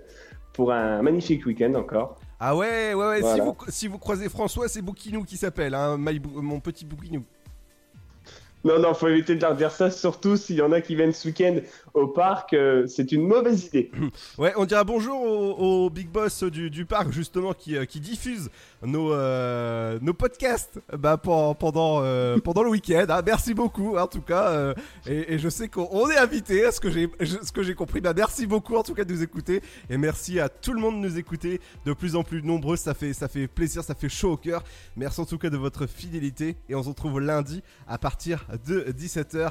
pour un magnifique week-end encore. Ah ouais, ouais, ouais. Si, vous, si vous croisez François, c'est Bouquinou qui s'appelle, hein, my bou- mon petit Bouquinou. Non, non, faut éviter de leur dire ça, surtout s'il y en a qui viennent ce week-end au parc, euh, c'est une mauvaise idée. Ouais, on dira bonjour au, big boss du, parc justement qui, euh, diffuse nos, euh, nos podcasts bah, pen- pendant, euh, pendant le week-end. hein. Merci beaucoup en tout cas. et, je sais qu'on on est invité, ce que j'ai ce que j'ai compris. Bah, merci beaucoup en tout cas de nous écouter et merci à tout le monde de nous écouter. De plus en plus nombreux, ça fait, ça fait plaisir, ça fait chaud au cœur. Merci en tout cas de votre fidélité et on se retrouve lundi à partir de 17h.